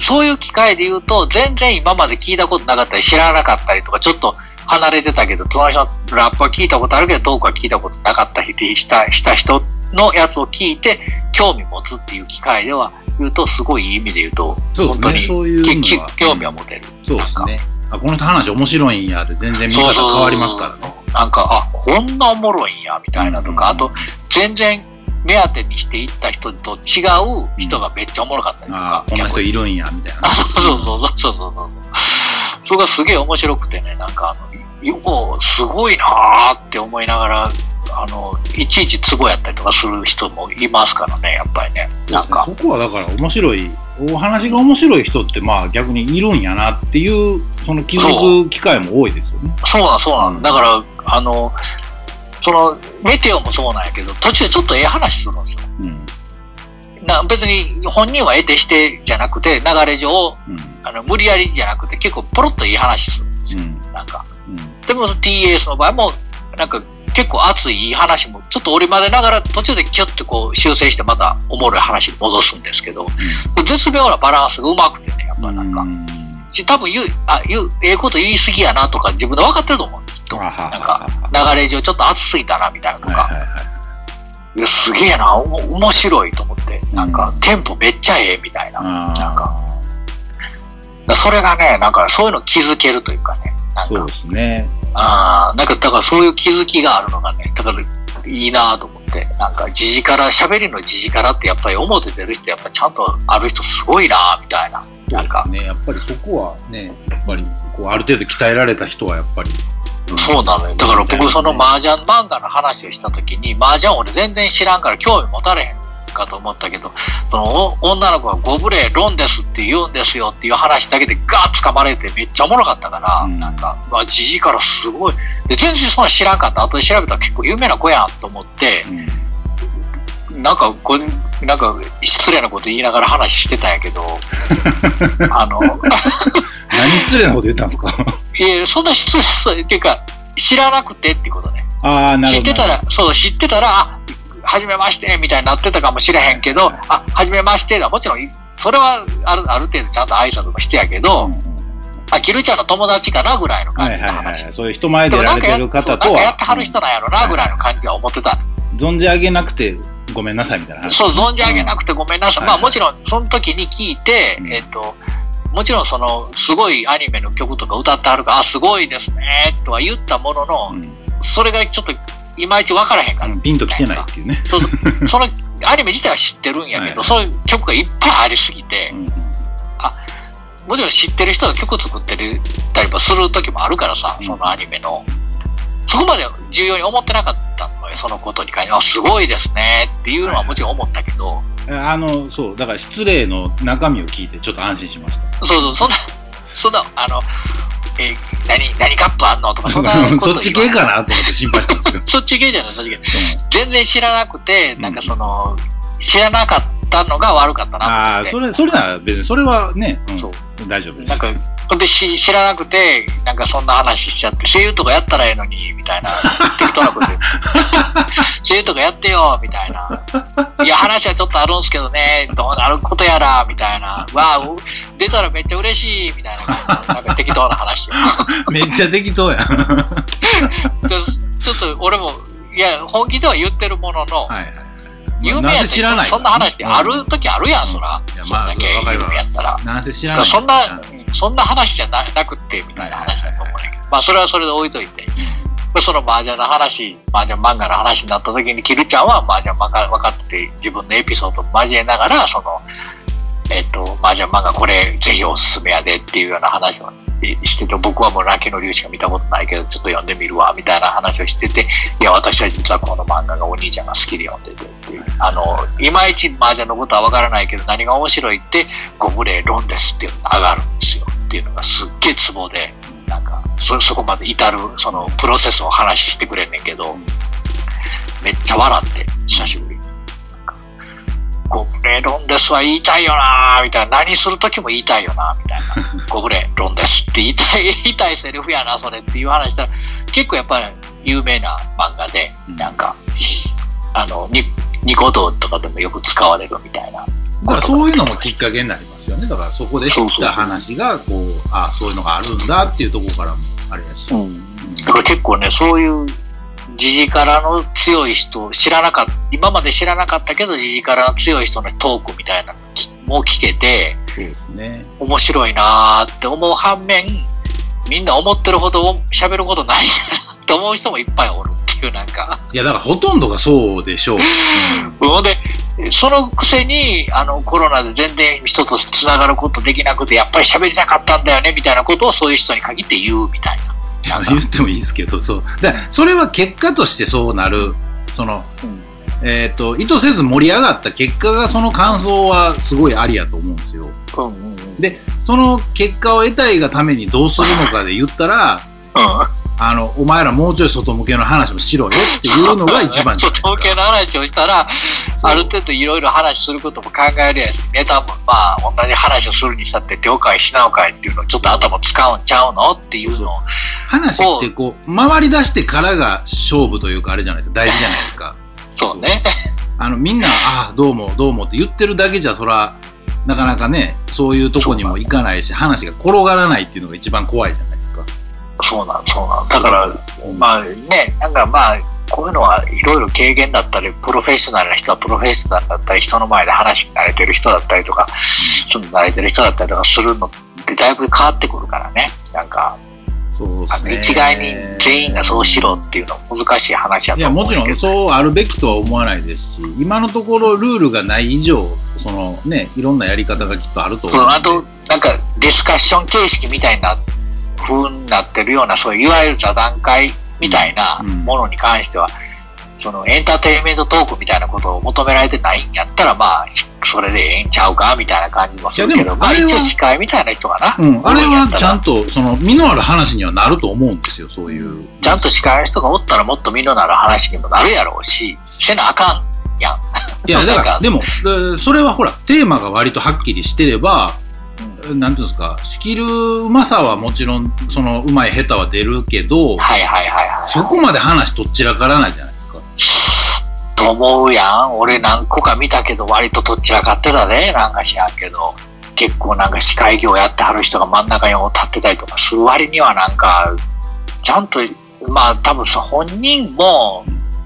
そういう機会で言うと、全然今まで聞いたことなかったり、知らなかったりとか、ちょっと離れてたけど、隣のラップは聞いたことあるけど、トークは聞いたことなかったりしたした人のやつを聞いて、興味持つっていう機会では言うと、すごいいい意味で言うと、そうね、本当に。興味は持てる。そうですね。あ、この人話面白いんやって全然見方変わりますからね。なんか、あ、こんなおもろいんや、みたいなとか、あと、全然目当てにしていった人と違う人がめっちゃおもろかったりとかああ、、こんな人いるんや、みたいなあ。そうそうそうそうそうそうそれがすげえ面白くてね、なんかあの、ようすごいなーって思いながら、あの、いちいちツボやったりとかする人もいますからね、やっぱりね。なんか、そこはだから面白い、お話が面白い人ってまあ逆にいるんやなっていう、その気づく機会も多いですよね。そうなんそうなん。だから、あの、その、メテオもそうなんやけど、途中でちょっとええ話するんですよ。うん。な別に本人は得てしてじゃなくて、流れ上、うん。あの無理やりじゃなくて、結構ポロッといい話するんですよ。うん。なんか。うん。でも TAS の場合も、なんか結構熱い話も、ちょっと折り混ぜながら途中でキュッとこう修正してまたおもろい話に戻すんですけど、絶妙なバランスがうまくてね、やっぱなんか。うんし多分言う、あ、言う、ええこと言い過ぎやなとか自分で分かってると思う、きっと。あははなんか、流れ上ちょっと熱すぎたなみたいなとか、はいはいはいいやすげえな、おも面白いと思って、なんかうん。テンポめっちゃええみたいな。なんか。それがね、なんかそういうの気づけるというかね、なんか。そうですね。ああ、なんか、だからそういう気づきがあるのがね、だからいいなと思って、なんか、時事から、喋りの時事からってやっぱり表出る人、やっぱちゃんとある人すごいなみたいな。なんか、ね、やっぱりそこはね、やっぱりこうある程度鍛えられた人はやっぱり。そうなのよ。だから僕、その麻雀漫画の話をしたときに、麻雀俺全然知らんから興味持たれへんかと思ったけど、そのお女の子がゴブレロンですって言うんですよっていう話だけでガーッ掴まれてめっちゃおもろかったから、うんなんか、まあ、じじいからすごい。で、全然そんな知らんかった。後で調べたら結構有名な子やんと思って、うんなんかこう、なんか失礼なこと言いながら話してたんやけど、あの、何失礼なこと言ったんですか？いや、そんな失礼っていうか、知らなくてってことね。ああ、なるほど。知ってたら、そう、知ってたら、あ、はじめまして、みたいになってたかもしれへんけど、あ、はじめましてだ。もちろん、それはあるある程度ちゃんと挨拶もしてやけど、うんうんあ、キルちゃんの友達かなぐらいの感はいはいはいじの話。。そういう人前でやられてる方とは。なんかやってはる人なんやろなぐらいの感じは思ってた。うん存じ上げなくてごめんなさいみたいな話。そう、存じ上げなくてごめんなさい。うんまあもちろん、その時に聞いて、うんえっと、もちろんその、すごいアニメの曲とか歌ってはるから、あ、すごいですね、とは言ったものの、うんそれがちょっと、いまいち分からへんから。うんピンと来てないっていうね。そ のアニメ自体は知ってるんやけど、はいそういう曲がいっぱいありすぎてう、んもちろん知ってる人が曲作ってるたりもする時もあるからさ、うんそのアニメの。そこまで重要に思ってなかったのよ、そのことに関して。あ、すごいですねっていうのはもちろん思ったけど、あの、そう、だから失礼の中身を聞いてちょっと安心しました。そうそう、そんな、そんな、あの、えー何、何カップあんの？とか、そんなことそっち系かななと思って心配したんですけど。そっち系じゃない、そっち系。うん全然知らなくて、うんなんかその、知らなかったのが悪かったなとああ。それ、それなら別に、それはね、うんそう大丈夫です。なんか、でし知らなくて、なんかそんな話しちゃって、声優とかやったらええのに、みたいな、適当なこと言って。声優とかやってよ、みたいな。いや、話はちょっとあるんすけどね、どうなることやら、みたいな。わあ、う出たらめっちゃ嬉しい、みたいな。なんか適当な話。めっちゃ適当やん。ちょっと俺も、いや、本気では言ってるものの、いはい。有名やったなぜ知らない？そんな話ってある時あるやん、そら。いやまあそんだけやったら。なんせ知らない？そんな、そんな話じゃななくって、みたいな話だと思うけど。まあ、それはそれで置いといて。その麻雀の話、麻雀漫画の話になった時に、キルちゃんは麻雀漫画分かってて、自分のエピソードを交えながら、その、えっ、と、麻雀漫画これぜひおすすめやでっていうような話をしてて、僕はもうラキの竜しか見たことないけど、ちょっと読んでみるわ、みたいな話をしてて、いや、私は実はこの漫画がお兄ちゃんが好きで読んでて。あの、いまいち麻雀のことは分からないけど、何が面白いって、ゴブレロンですっていうのが上がるんですよ。っていうのがすっげえツボで、なんか、そ、そこまで至る、その、プロセスを話してくれんねんけど、めっちゃ笑って、久しぶり。ゴブレロンですは言いたいよなーみたいな。何するときも言いたいよなみたいな。ゴブレロンですって言いたい、言いたいセリフやな、それっていう話したら、結構やっぱり、有名な漫画で、うんなんか、あの、ニニコ動とかでもよく使われるみたいな。だからそういうのもきっかけになりますよね。だからそこで知った話が、こう、あそういうのがあるんだっていうところからもあれやし。うん。だから結構ね、そういう、ジジカラの強い人、知らなかった、今まで知らなかったけど、ジジカラの強い人のトークみたいなのきも聞けて、ね。面白いなーって思う反面、みんな思ってるほど喋ることないんだなって思う人もいっぱいおるっていう、なんか。いや、だからほとんどがそうでしょう。ほんで、そのくせに、あの、コロナで全然人とつながることできなくて、やっぱり喋りたかったんだよね、みたいなことをそういう人に限って言うみたいな。いや言ってもいいですけど、そう。だそれは結果としてそうなる、その、うんえっ、と、意図せず盛り上がった結果がその感想はすごいありやと思うんですよ。うんうんうん。で、その結果を得たいがためにどうするのかで言ったら、あの、お前らもうちょい外向けの話もしろよっていうのが一番外向けの話をしたら、ある程度いろいろ話することも考えるやし、ネタもまあ同じ話をするにしたって了解品かいっていうのをちょっと頭使うんちゃうのっていうのを。話ってこう、回り出してからが勝負というかあれじゃないですか、大事じゃないですか。そうね。あの、みんな、ああ、どうも、どうもって言ってるだけじゃ、そら、なかなかね、そういうとこにも行かないし、話が転がらないっていうのが一番怖いじゃない。そうなん、そうなん。だから、まあね、なんかまあ、こういうのはいろいろ経験だったり、プロフェッショナルな人はプロフェッショナルだったり、人の前で話に慣れてる人だったりとか、その慣れてる人だったりとかするのってだいぶ変わってくるからね。なんか、そう。一概に全員がそうしろっていうのは難しい話やいや、と思うけど。もちろんそうあるべきとは思わないですし、今のところルールがない以上、そのね、いろんなやり方がきっとあると思そううあ。と、なんかディスカッション形式みたいな風になってるような、そういういわゆる座談会みたいなうんものに関しては、そのエンターテインメントトークみたいなことを求められてないんやったら、まあ、それでええんちゃうかみたいな感じもするけど、まあ一応司会みたいな人がな、うん、あれはちゃんと。と、その、身のある話にはなると思うんですよ、そういう。ちゃんと司会の人がおったらもっと身のなる話にもなるやろうし、せなあかんやん。いや、だから、でも、えそれはほら、テーマが割とはっきりしてれば、なんていうんですか、仕切るうまさはもちろん、その、うまい下手は出るけど、はいはいはいはい。そこまで話とっちらからないじゃないですか。と思うやん？俺何個か見たけど、割とどっちらかってたで、なんか知らんけど。結構なんか司会業やってはる人が真ん中に立ってたりとかする割にはなんか、ちゃんと、まあ多分さ、本人も、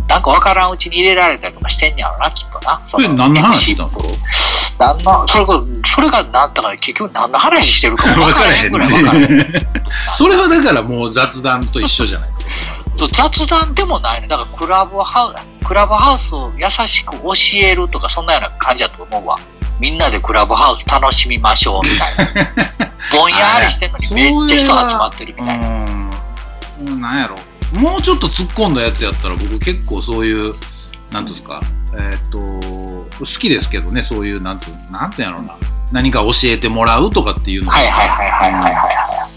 なんかわからんうちに入れられたりとかしてんやろな、きっとな。それ何の話したんですか？何の、それが、それがなんだから結局何の話してるか分からへんぐらい 分からへん。ね。それはだからもう雑談と一緒じゃないですか。雑談でもないね。だからクラブハウス、クラブハウスを優しく教えるとか、そんなような感じだと思うわ。みんなでクラブハウス楽しみましょうみたいな。ぼんやりしてんのにめっちゃ人集まってるみたいな。うんうん。なんやろ。もうちょっと突っ込んだやつやったら僕結構そういう、なんていうんですか、えーっと、好きですけどね、そういう、なんていう、なんてやろな。何か教えてもらうとかっていうのはいはいはいはいはいはいは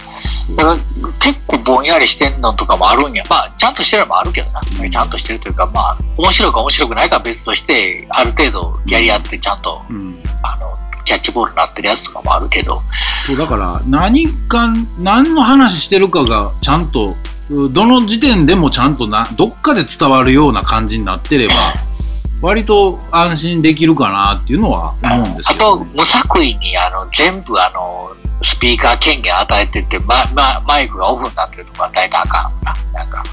い。だから結構ぼんやりしてんのとかもあるんや。まあ、ちゃんとしてるのもあるけどな。ちゃんとしてるというか、まあ、面白いか面白くないかは別として、ある程度やり合ってちゃんと、うん。あの、キャッチボールになってるやつとかもあるけど、そうだから何か何の話してるかがちゃんとうどの時点でもちゃんとなどっかで伝わるような感じになってれば割と安心できるかなっていうのは思うんですあけど、と、無作為にあの全部あの、スピーカー権限与えてて、まま、マイクがオフになってるとか与えたらあかんな。なんか。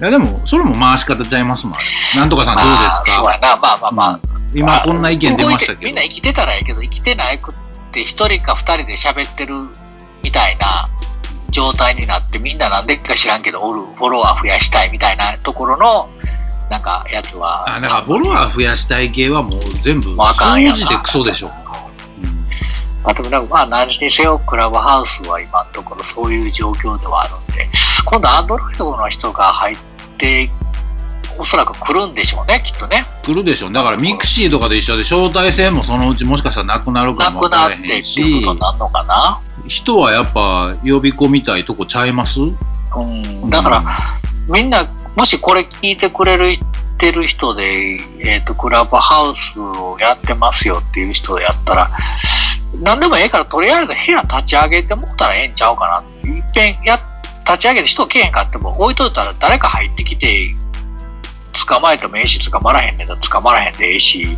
いやでもそれも回し方ちゃいますもんなんとかさんどうまあですか、そうやな。まあまあまあ。今こんな意見出ましたけどみんな生きてたらええけど、生きてないくって一人か二人で喋ってるみたいな状態になって、みんななんでか知らんけど、おる、フォロワー増やしたいみたいなところの、なんか、やつは。あだからフォロワー増やしたい系はもう全部もうあかんやんな。総じてクソでしょ、うん。あでもなんかまあ何にせよクラブハウスは今のところそういう状況ではあるんで、今度アンドロイドの人が入って、おそらく来るんでしょうね、きっとね。来るでしょだからミクシーとかで一緒で招待制もそのうちもしかしたらなくなるかなもわくなってっていうことになるのかな。人はやっぱ呼び込みたいとこちゃいます？うん、だから、みんな、もしこれ聞いてくれるてる人で、えっ、と、クラブハウスをやってますよっていう人やったら、何でもええから、とりあえず部屋立ち上げてもったらええんちゃうかな。いっぺんやっ立ち上げて人来えへんかっても置いといたら誰か入ってきて、捕まえてもええし、捕まらへんねんだ捕まらへんでええし、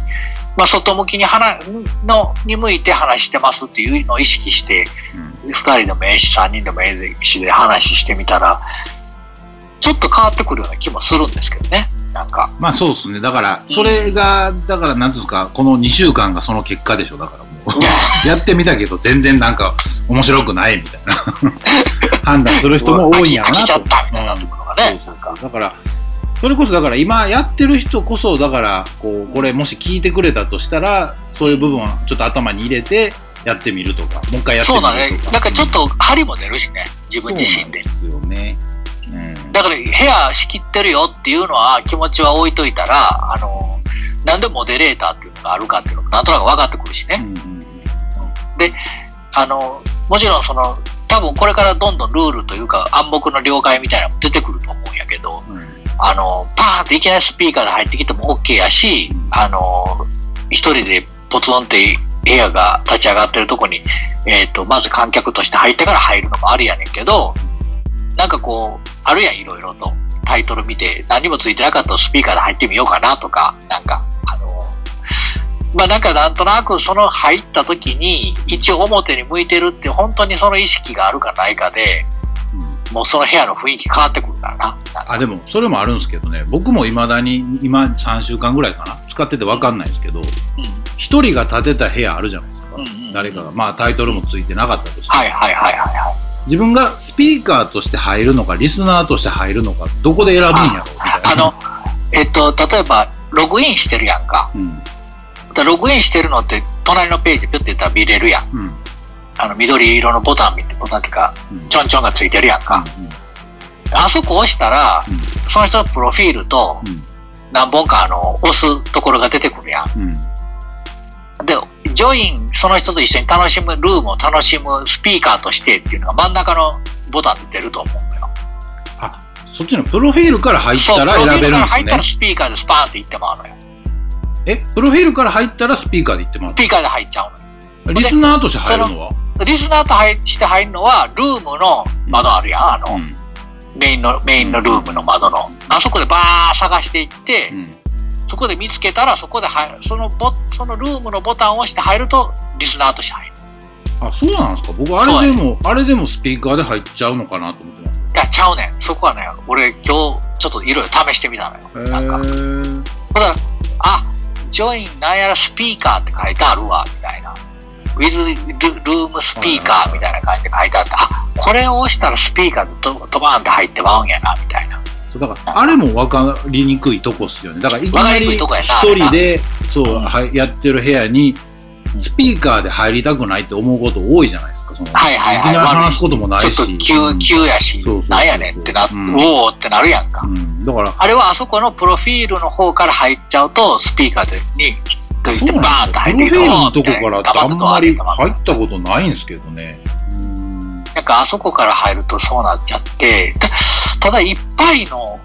まあ、外向きに話のに向いて話してますっていうのを意識して、うん2人でもええし、3人でもええしで話してみたら、ちょっと変わってくるような気もするんですけどね。なんか。まあそうですね。だから、それが、だから、なんですか、この2週間がその結果でしょ。だからもう、やってみたけど、全然なんか、面白くないみたいな 判断する人も多いんやろなと。だから、それこそだから今やってる人こそ、だから、こう、これもし聞いてくれたとしたら、そういう部分をちょっと頭に入れて、やってみるとか、もう一回やってみそうるとか。だね。なんかちょっと張りも出るしね。自分自身で。そうなんですよね。うん。だから部屋仕切ってるよっていうのは気持ちは置いといたら、あの、なんでモデレーターっていうのがあるかっていうのもなんとなく分かってくるしね。うんうんあの、もちろんその、多分これからどんどんルールというか暗黙の了解みたいなのも出てくると思うんやけど、うんあの、パーンっていきなりスピーカーで入ってきても OK やし、あの、一人でポツンって部屋が立ち上がってるとこに、えっ、と、まず観客として入ってから入るのもありやねんけど、なんかこう、あるやん、いろいろと。タイトル見て、何もついてなかったらスピーカーで入ってみようかなとか、なんか、あの、まあなんかなんとなくその入った時に、一応表に向いてるって本当にその意識があるかないかで、うん。もうその部屋の雰囲気変わってくるからな。あでもそれもあるんですけどね。僕もいまだに今3週間ぐらいかな。使ってて分かんないんですけどうん。一人が建てた部屋あるじゃないですか、うんうんうん誰かが。まあタイトルもついてなかったとして、はいはいはいはいはい。自分がスピーカーとして入るのかリスナーとして入るのかどこで選ぶんやろあの、えっと、例えば、ログインしてるやんか。うんでログインしてるのって、隣のページピュッて言ったら見れるやん。うんあの、緑色のボタン見て、ボタンっていうか、うんちょんちょんがついてるやんか。うんあそこ押したら、その人のプロフィールとうん何本かあの、押すところが出てくるやん。うんで、ジョイン、その人と一緒に楽しむ、ルームを楽しむスピーカーとしてっていうのが真ん中のボタンで出ると思うのよ。あそっちのプロフィールから入ったらプロフィー選べるんですねルから入ったらスピーカーでスパーンっていってまうのよ。えプロフィールから入ったらスピーカーで言ってまスピーカーで入っちゃうのよ。すリスナーとして入るのは？リスナーと入して入るのは、ルームの窓あるやん、あの、うんメインの、メインのルームの窓の。あそこでバー探していって、うんそこで見つけたら、そこで入る、そのボ、そのルームのボタンを押して入ると、リスナーとして入る。あそうなんですか？僕あれでもあれでもスピーカーで入っちゃうのかなと思ってますいや、ちゃうねん。そこはね、俺今日、ちょっといろいろ試してみたのよ。なんか。へーほら、あ、ジョインなんやらスピーカーって書いてあるわ、みたいな。with ルルームスピーカーみたいな感じで書いてあって、あ、これを押したらスピーカーでドドバーンって入ってまうんやな、みたいな。だからあれも分かりにくいとこっすよね。だからいきなり一人でそう、うん。はいやってる部屋にスピーカーで入りたくないって思うこと多いじゃないですかそのはいはいはい。きなり話すこともないし。ちょっと急、うん。急やしそうそうそう、なんやねんってな、うん。おーってなるやんか。うん、だからあれはあそこのプロフィールの方から入っちゃうと、スピーカーでに、と言っそうてバーンと入ってプロフィールのとこからってあんまり入ったことないんですけどね。うん。なんかあそこから入るとそうなっちゃって、たただいっぱいの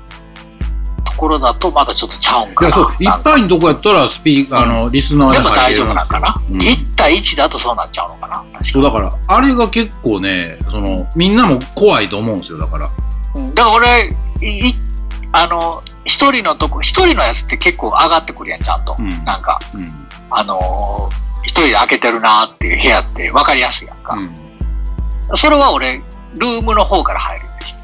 ところだとまだちょっとちゃうんいかな。やそういっぱいのとこやったらスピーカー、あのリスナーででも大丈夫なんかな、うん1対1だとそうなっちゃうのかな。そうだからあれが結構ねそのみんなも怖いと思うんですよだから。うん。だから俺、いいあの、一人のとこ、一人のやつって結構上がってくるやん、ちゃんと。うん。なんか、うん。あのー一人で開けてるなっていう部屋って分かりやすいやんか。うん。それは俺、ルームの方から入るんです。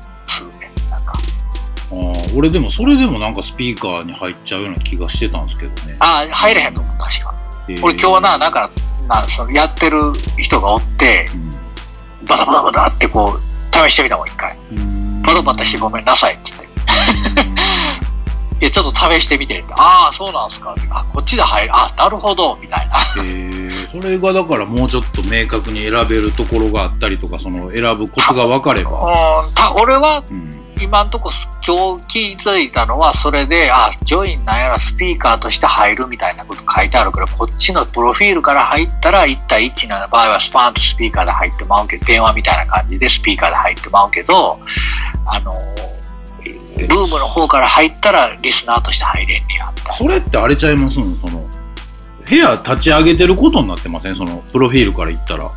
あー俺でもそれでもなんかスピーカーに入っちゃうような気がしてたんですけどね。ああ、入れへんと思う、確か。えー俺今日な、なんか、なそのやってる人がおって、バタバタバタってこう、試してみたもん、一回。うんバタバタしてごめんなさいって言って。いや、ちょっと試してみて。ああ、そうなんすか。あ、こっちで入る。あ、なるほど、みたいな。えーそれがだからもうちょっと明確に選べるところがあったりとかその選ぶコツが分かれば、うん、た俺はうん今んとこ今日気づいたのはそれで、あ、ジョインなんやらスピーカーとして入るみたいなこと書いてあるから、こっちのプロフィールから入ったら1対1の場合はスパーンとスピーカーで入ってまうけど、電話みたいな感じでスピーカーで入ってまうけど、あの、ルームの方から入ったらリスナーとして入れんねや。それってあれちゃいますの？その部屋立ち上げてることになってません？そのプロフィールから言ったら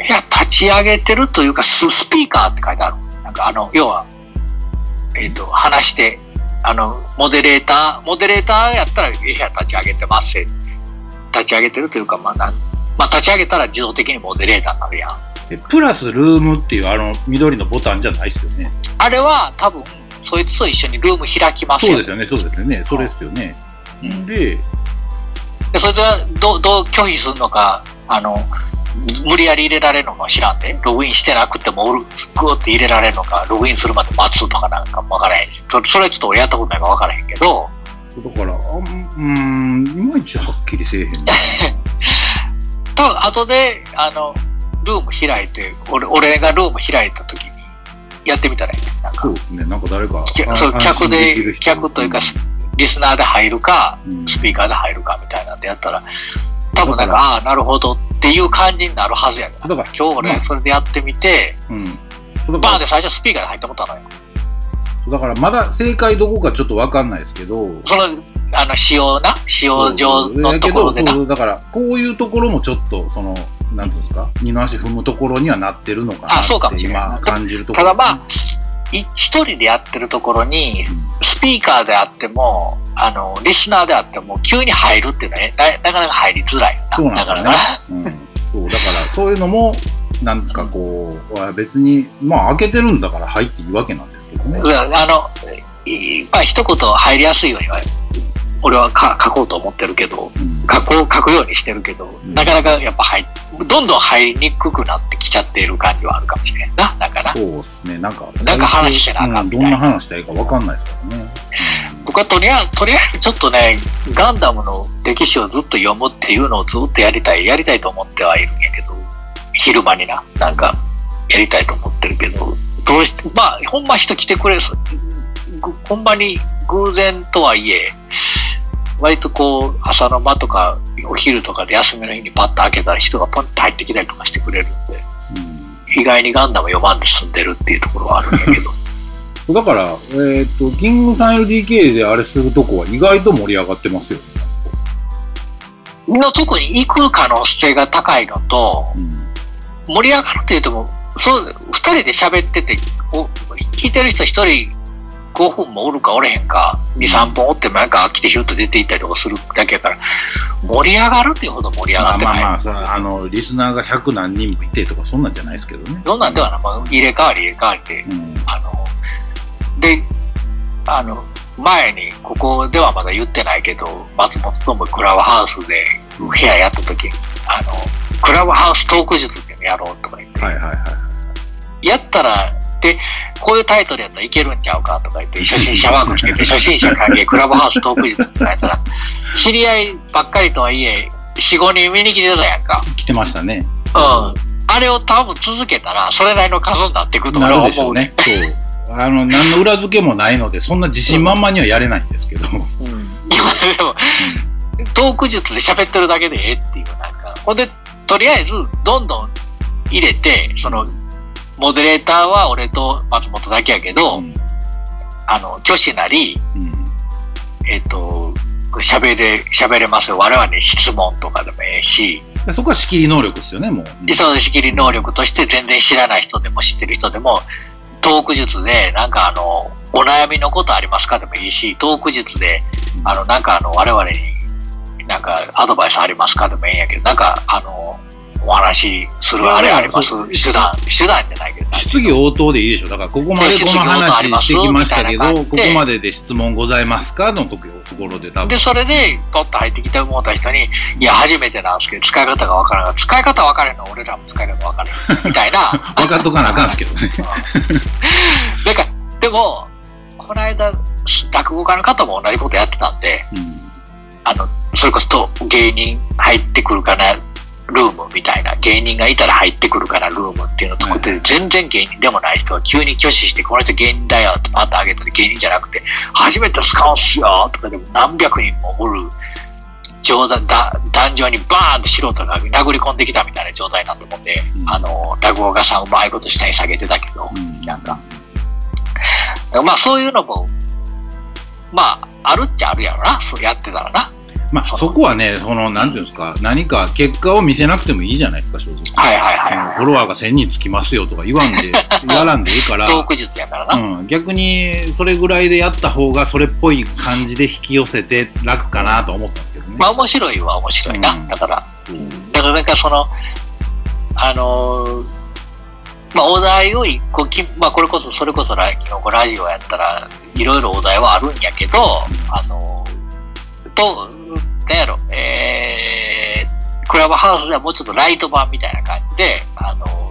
いや、立ち上げてるというか、ススピーカーって書いてある。なんかあの、要は、えっ、と、話して、あの、モデレーター、モデレーターやったら部屋立ち上げてますせ立ち上げてるというか、まあなん、まあ立ち上げたら自動的にモデレーターになるやん。でプラスルームっていうあの緑のボタンじゃないですよね。あれは多分、そいつと一緒にルーム開きますよそうですよね、そうですよね。それですよね。で、で、そいつはどう、どう拒否するのか、あの、無理やり入れられるのか知らんで、ログインしてなくても、グーって入れられるのか、ログインするまで待つとかなんかもわからへんし、そそれはちょっと俺やったことないからわからへんけど、だから、うーん、いまいちはっきりせえへんな。多分後で、あの、ルーム開いて、俺俺がルーム開いた時にやってみたらいいね。なんかそうですね、なんか誰か。きそうあ客で、人客というか、リスナーで入るか、うんスピーカーで入るかみたいなんでやったら、多分なんか、ああー、なるほどっていう感じになるはずやねんだから今日俺それでやってみて、うん。バーンで最初スピーカーで入ってもったのよ。だからまだ正解どこかちょっとわかんないですけど、その、あの、使用な、使用上のところでな。だから、こういうところもちょっと、その、なんていうんですか、二の足踏むところにはなってるのかなあそうかって今感じるところ。ただまあ、い一人でやってるところに、スピーカーであっても、あの、リスナーであっても、急に入るっていうのは、ななかなか入りづらいよな。そうなんだだから。うん。そう、だから、そういうのも、なんかこう、あ別に、まあ、開けてるんだから入っていいわけなんですけどね。うんあの、いまあ、一言入りやすいようには、俺はか書こうと思ってるけど、うん書こう、書くようにしてるけど、んなかなかやっぱ入どんどん入りにくくなってきちゃっている感じはあるかもしれんな。なんかな。そうですね、なんか、なんか話してなあかんうんみたいなどんな話したらいいかわかんないですからね。僕はとりあえず、とりあえずちょっとね、ガンダムの歴史をずっと読むっていうのをずっとやりたい、やりたいと思ってはいるんやけど、昼間にな、なんか、やりたいと思ってるけど、どうして、まあ、ほんま人来てくれる、ぐほんまに偶然とはいえ、割とこう、朝の間とか、お昼とかで休みの日にパッと開けたら人がポンって入ってきたりとかしてくれるんで、うん。意外にガンダム読まんで済んでるっていうところはあるんやけど、だから、えっ、と、キング 3LDK であれするとこは意外と盛り上がってますよ。ね。のとこに行く可能性が高いのと、うん。盛り上がるって言うとも、そう、二人で喋ってて、お聞いてる人一人5分もおるかおれへんか、2、3分おってもなんか飽きてヒュッと出ていったりとかするだけやから、盛り上がるっていうほど盛り上まあがってない。まあまああの、リスナーが100何人もいてとか、そんなんじゃないですけどね。そんなんではな、まあ、入れ替わり入れ替わりで、うん。あの、で、あの、前に、ここではまだ言ってないけど、松本ともクラブハウスで部屋やった時に、あの、クラブハウストーク術っていうのやろうとか言って、はいはいはい。やったら、で、こういうタイトルやったらいけるんちゃうかとか言って、初心者ワークつけて、初心者歓迎クラブハウストーク術って書いたら、知り合いばっかりとはいえ、4、5人見に来てたやんか。来てましたね。うん。あれを多分続けたら、それなりの数になってくるとな俺は思うね。そう。あの、何の裏付けもないので、そんな自信満々にはやれないんですけど。うん。今でも、トーク術で喋ってるだけでええっていう、なんか。ほんで、とりあえず、どんどん入れて、その、モデレーターは俺と松本だけやけど、うん。あの、挙手なり、うん。えっ、と、喋れ、喋れますよ。我々に質問とかでもええし、でそこは仕切り能力ですよね、もう。理想の仕切り能力として全然知らない人でも知ってる人でも、トーク術で、なんかあの、お悩みのことありますかでもいいし、トーク術で、あの、なんかあの、我々に、なんかアドバイスありますかでもいいんやけど、なんかあの、お話しするあれあります？手段、手段じゃないけど。質疑応答でいいでしょ。だから、ここまでこの話してきましたけど、ここまでで質問ございますか？のところで多分で、。それで、ポッと入ってきて思った人に、いや、初めてなんですけど、使い方がわからない。使い方わからないのは俺らも使い方わからない。みたいな。分かっとかなあかんすけどね。なんか、でも、この間、落語家の方も同じことやってたんで、うんあの、それこそと芸人入ってくるかな、ルームみたいな、芸人がいたら入ってくるかな、ルームっていうのを作って、はい。全然芸人でもない人は急に挙手して、この人芸人だよってパッと上げたら芸人じゃなくて、初めて使うんすよ。とかでも何百人もおる冗談だ、壇上にバーンって素人が殴り込んできたみたいな状態になったもんで、うん。あの、落語家さんうまいこと下に下げてたけど、うん。なんか、まあそういうのも、まあ、あるっちゃあるやろな、そうやってたらな。まあ、そこはね、その、なんていうんですか、何か結果を見せなくてもいいじゃないですか、正直。はいはいはいはい。フォロワーが1000人つきますよとか言わんで、やらんでいいから、トーク術やからな。うん、逆にそれぐらいでやった方がそれっぽい感じで引き寄せて楽かなと思ったんですけどね。まあ面白いは面白いな。うんだから、だからなんかその、あのーまあお題を一個き、まあこれこそ、それこそララジオやったら、いろいろお題はあるんやけど、あのーと、なんやろ、えー、クラブハウスではもうちょっとライト版みたいな感じで、あのー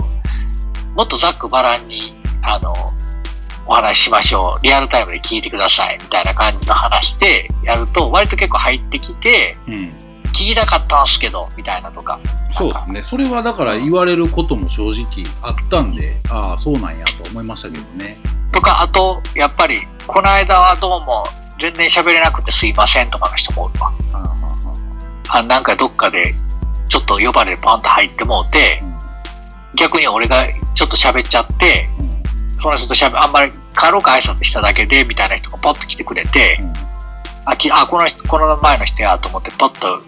もっとざっくばらんに、あのお話ししましょう。リアルタイムで聞いてください。みたいな感じの話でやると、割と結構入ってきて、うん、聞きたかったんすけど、みたいなとか。そうですね。それはだから言われることも正直あったんで、ああ、そうなんやと思いましたけどね。とか、あと、やっぱり、この間はどうも、全然喋れなくてすいませんとかの人もおるわ。あなんかどっかで、ちょっと呼ばれてパンと入ってもうてあ、逆に俺がちょっと喋っちゃって、その人と喋あんまり軽く挨拶しただけで、みたいな人がポッと来てくれて、あ、きあこの人、この前の人やと思って、ポッと、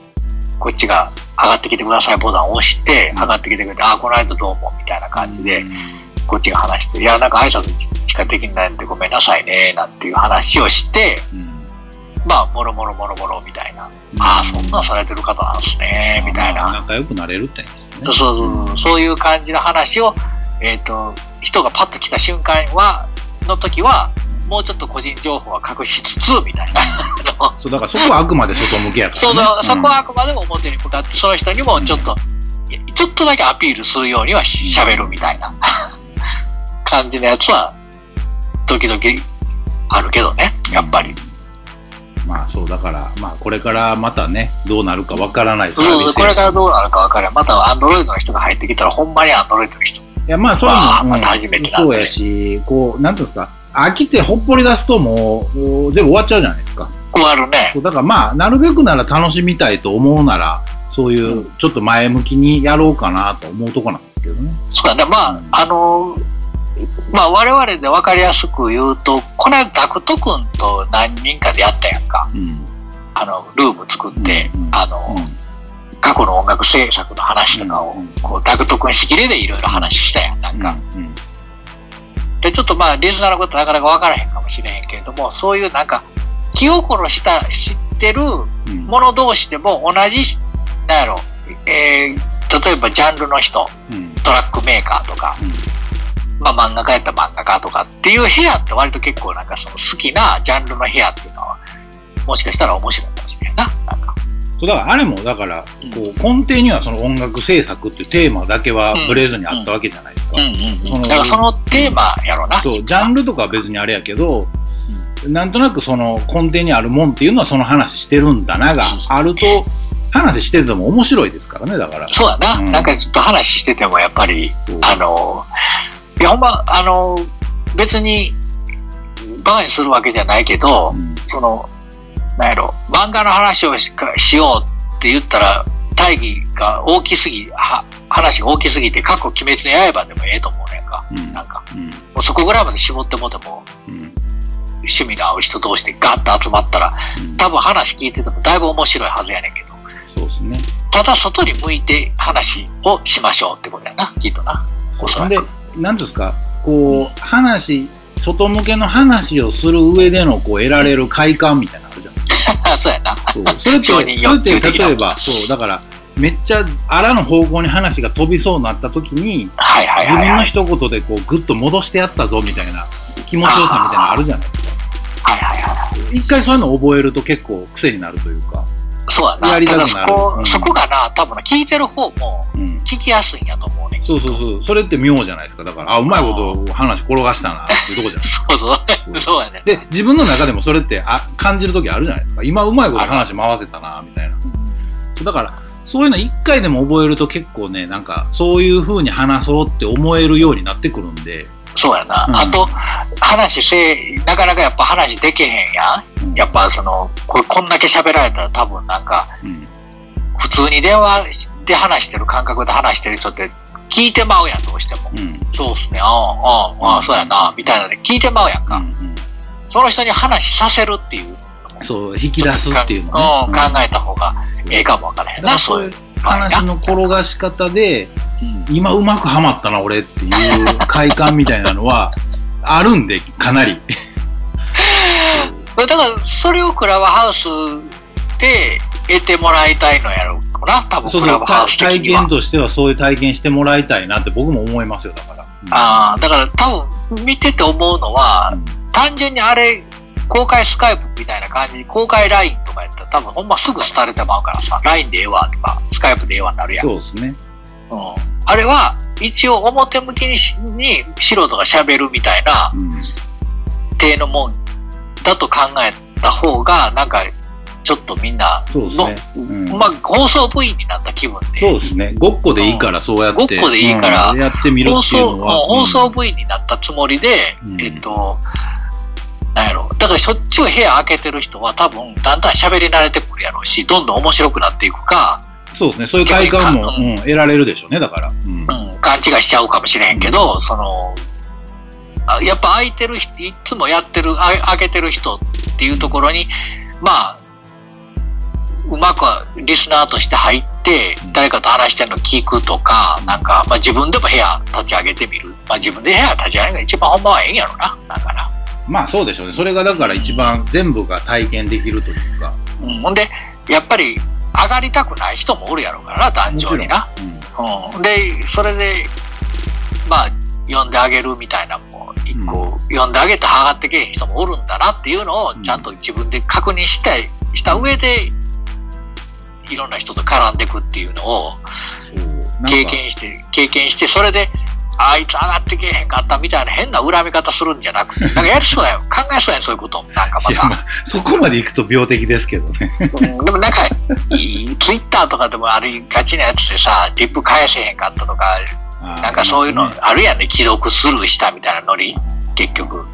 こっちが上がってきてくださいボタンを押して、上がってきてくれて、あ、この間どうも、みたいな感じで、こっちが話して、いや、なんか挨拶しかできないんでごめんなさいね、なんていう話をして、うん。まあ、もろもろもろもろみたいな。ああ、そんなんされてる方なんですね、みたいな。仲良くなれるってね。そうそうそう、そう。いう感じの話を、えっ、と、人がパッと来た瞬間は、の時は、もうちょっと個人情報は隠しつつ、みたいな。そう、だからそこはあくまで外向けやから、ね。そのそこはあうくまでも表に向かって、その人にもちょっと、ちょっとだけアピールするようにはし喋るみたいな感じのやつは、時々あるけどね、やっぱり。んまあそう、だから、まあこれからまたね、どうなるかわからないそうそう、これからどうなるか分からん。またアンドロイドの人が入ってきたら、ほんまにアンドロイドの人。いや、まあそれも、うんまあまた初めてなんでそうやし、こう、なんていうんですか、飽きてほっぽり出すともう、もう全部終わっちゃうじゃないですか。終わるね。そうだからまあ、なるべくなら楽しみたいと思うなら、そういうちょっと前向きにやろうかなと思うとこなんですけどね。そうだね。まあ、うんあのーまあ我々で分かりやすく言うと、この間ダクト君と何人かでやったやんか。うん。あの、ルーム作って、うん。あのー過去の音楽制作の話とかを、うん。こう、ダクト君仕切りでいろいろ話したやん、なんか。うん。で、ちょっとまあ、リスナーのことなかなか分からへんかもしれへんけれども、そういうなんか、気心した、知ってるうん。もの同士でも同じ、なんやろ、えー、例えばジャンルの人、うん。トラックメーカーとか、まあ漫画家やったら漫画家とかっていう部屋って割と結構なんかその好きなジャンルの部屋っていうのは、もしかしたら面白いかもしれんな。いな。なんか。そうだからあれもだからこう根底にはその音楽制作っていうテーマだけはブレずにあったわけじゃないですか。だからそのテーマやろな。そうジャンルとかは別にあれやけど、なんとなくその根底にあるもんっていうのはその話してるんだながあると話してても面白いですからねだから。そうやな、うん。なんかちょっと話しててもやっぱり、あの、いやほんま、あの、別にバカにするわけじゃないけど、うん。その、なんやろ、漫画の話をしかしようって言ったら、大義が大きすぎ、は話が大きすぎて、過去鬼滅の刃でもええと思うねんか。うん。なんか、うん。もうそこぐらいまで絞ってもでも、うん。趣味の合う人同士でガッと集まったら、うん。多分話聞いててもだいぶ面白いはずやねんけど、そうですね。ただ外に向いて話をしましょうってことやな、きっとな。おそらく。何ですかこう話外向けの話をする上でのこう得られる快感みたいなのあるじゃん そうやな。そうそれって、それって例えば、そう、だから、めっちゃあらの方向に話が飛びそうになった時に、はいはい自はい、はい。分の一言でこう、ぐっと戻してやったぞみたいな気持ちよさみたいなのあるじゃないですか。はいはいはい。一回そういうのを覚えると結構癖になるというか。そうやな。やりたくなるそこ、うんそこがな、多分聞いてる方もうん。聞きやすいんやと思うね。そうそうそう。それって妙じゃないですか。だから、あ、うまいこと話転がしたなっていうとこじゃないそうそう。そうやね。で、自分の中でもそれってあ感じる時あるじゃないですか。今うまいこと話回せたな、みたいな。だから、そういうの一回でも覚えると結構ね、なんか、そういう風に話そうって思えるようになってくるんで。そうやな。うんあと、話せ、なかなかやっぱ話できへんやん。やっぱその、これこんだけ喋られたら多分なんか、うん。普通に電話で話してる感覚で話してる人って聞いてまうやん、どうしても。うん。そうっすね、ああ、ああ、そうやな、みたいなので聞いてまうやんか。うん。その人に話させるっていうそう、引き出すっていうのうん、ね。考えた方がええかもわからへんな、そうういうう。話の転がし方で、うん今うまくはまったな、俺っていう快感みたいなのは、あるんで、かなり。だから、それをクラブハウスで得てもらいたいのやろうな、多分クラブハウス的体には験。としてはそういう体験してもらいたいなって僕も思いますよ、だから。ああ、だから多分見てて思うのは、うん単純にあれ、公開スカイプみたいな感じ、公開 LINE とかやったら多分ほんますぐ廃れてまうからさ、LINE でええわとか、スカイプでええわになるやん。そうですね。うん、あれは、一応表向きにしに素人が喋るみたいなうん体のもんだと考えた方が、なんか、ちょっとみんなの、そうですね。うんまあ、放送部員になった気分で。そうですね。ごっこでいいから、そうやって。ごっこでいいからうんやってみる放っていう送、のは。放送部員になったつもりで、うんえっと、なんやろ。だからしょっちゅう部屋開けてる人は多分、だんだん喋り慣れてくるやろうし、どんどん面白くなっていくか、うんそうですね。そういう快感も、うん得られるでしょうね、だから。うんうん、勘違いしちゃうかもしれへんけど、その、あやっぱ空いてる人、いつもやってる、あ開けてる人っていうところに、まあ、うまくリスナーとして入ってう、ん誰かと話してるの聞くとか、なんか、まあ自分でも部屋立ち上げてみる。まあ自分で部屋立ち上げるのが一番ほんまはええんやろな。だから。まあそうでしょうね。それがだから一番全部が体験できるというか。うん、ほんで、やっぱり上がりたくない人もおるやろうからな、壇上にな。うん。うん、でそれでまあ呼んであげるみたいなのも一個、呼んであげて上がってけえ人もおるんだなっていうのをちゃんと自分で確認したいした上でいろんな人と絡んでいくっていうのを経験して経験してそれであいつ上がってけえへんかったみたいな変な恨み方するんじゃなくて なんかやりそうやん考えそうやんそういうこと。なんかまいや、またあ、そこまで行くと病的ですけどね。うん。でもなんかツイッターとかでもありがちなやつでさリップ返せへんかったとかなんかそういうのあるやんね、既読スルーしたみたいなノリ、結局。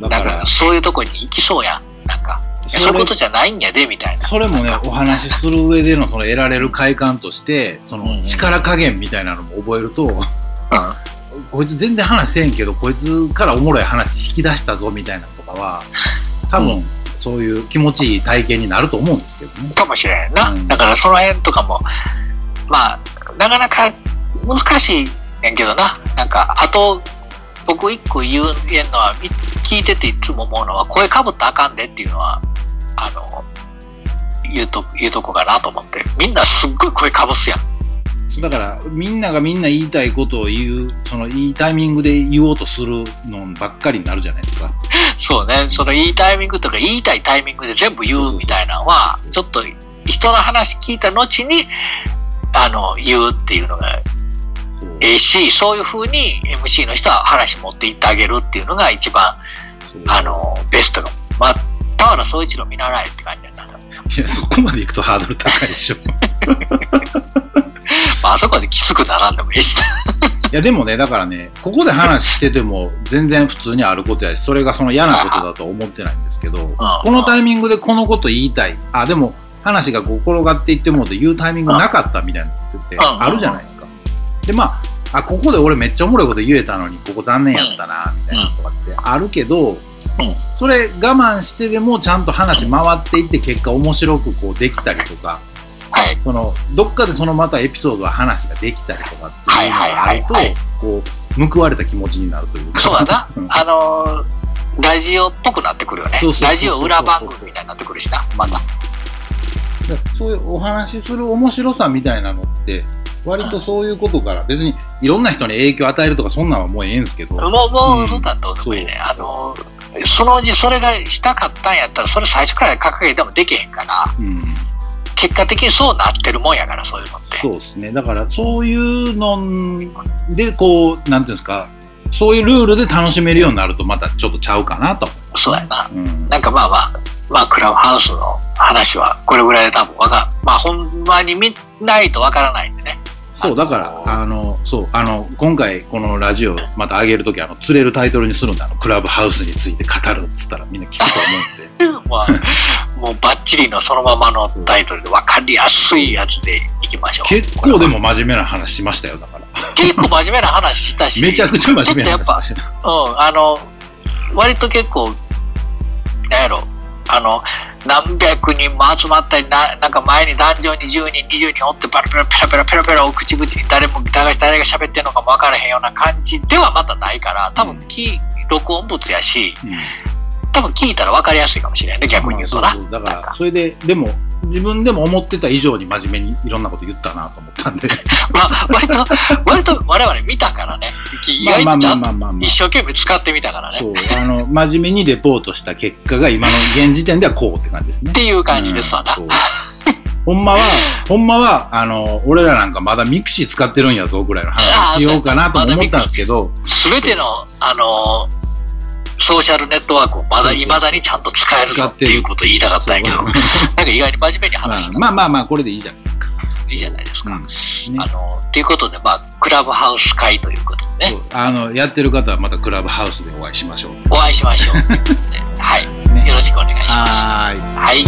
なんか、そういうとこに行きそうやん。なんか、そういうことじゃないんやで、みたいな。それもねお話しする上でのその得られる快感として、その力加減みたいなのも覚えると、うんこいつ全然話せんけど、こいつからおもろい話引き出したぞみたいなとかは、多分、うんそういう気持ちいい体験になると思うんですけどね。かもしれんな。うんだからその辺とかも、まあ、なかなか難しいねんけどな。なんか、あと、僕一個言うんのは、み聞いてていつも思うのは、声かぶったらあかんでっていうのは、あの、言うと、言うとこかなと思って。みんなすっごい声かぶすやん。だから、みんながみんな言いたいことを言う、そのいいタイミングで言おうとするのばっかりになるじゃないですか。そうね、そのいいタイミングとか言いたいタイミングで全部言うみたいなのは、ちょっと人の話聞いた後に、あの、言うっていうのがええし、そういう風に MC の人は話持っていってあげるっていうのが一番、あの、ベストの。まあ、田原総一郎見習えって感じだな。いや、そこまで行くとハードル高いでしょ。まあ、あそこできつくならんでもええしな。いやでもね、だからね、ここで話してても全然普通にあることやし、それがその嫌なことだとは思ってないんですけど、このタイミングでこのこと言いたい。あ、でも話がこう転がっていっても言うタイミングなかったみたいなのってうんあるじゃないですか。で、まあ、あ、ここで俺めっちゃおもろいこと言えたのに、ここ残念やったな、みたいなとかってあるけど、それ我慢してでもちゃんと話回っていって結果面白くこうできたりとか、はい。そのどっかでそのまたエピソードは話ができたりとかっていうのがあるはいはいはいはいとこう報われた気持ちになるというかそうだなうん。あのーラジオっぽくなってくるよねそうそうそう。そうラジオ裏番組みたいになってくるしな、また。でそういうお話しする面白さみたいなのって割とそういうことから別にいろんな人に影響を与えるとかそんなんはもうええんですけど、もう、もう、うんそうでもいいね。あのーそのうちそれがしたかったんやったら、それ最初から掲げてもできへんから、うん、結果的にそうなってるもんやから、そういうのって。そうですねだからそういうのでこうなんていうんですかそういうルールで楽しめるようになるとまたちょっとちゃうかなと、そうやな。うん、なんかまあまあ、まあ、クラブハウスの話はこれぐらいで多分わかまあ、ほんまに見ないとわからないんでね。そうだからあのそうあの今回このラジオまた上げるときあの釣れるタイトルにするんであのクラブハウスについて語るっつったらみんな聞くと思うんで。まあ、もうバッチリのそのままのタイトルで分かりやすいやつでいきましょう。結構でも真面目な話しましたよだから。結構真面目な話したし、めちゃくちゃ真面目な話した。うん、あの、割と結構、なんやろ、あの、何百人も集まったりな、なんか前に壇上に10人、20人おって、ペラペラペラペラペラペラを口々に誰も、誰が喋ってるのかも分からへんような感じではまたないから、多分き、録音物やし、うん。多分聞いたら分かりやすいかもしれんね、逆に言うとな。だから、それで、でも、自分でも思ってた以上に真面目にいろんなこと言ったなと思ったんで。まあ、割と、割と我々見たからね。意まあまあ外とちゃんと一。生懸命使ってみたからね。そう、あの、真面目にレポートした結果が今の現時点ではこうって感じですねっ。ていう感じですわな。うんほんまは、ほんまは、あの、俺らなんかまだミクシー使ってるんやぞぐらいの話しようかなとも思ったんですけど、すべての、あのーソーシャルネットワークをまだそうそう未だにちゃんと使えるぞっていうことを言いたかったんやけど、なんか意外に真面目にまあ話したまあまあまあ、これでいいじゃないですか。いいじゃないですか。うんねあの、ということで、まあ、クラブハウス回ということでね、あの、やってる方はまたクラブハウスでお会いしましょう。お会いしましょう。はい。ねよろしくお願いします。はーい。はい。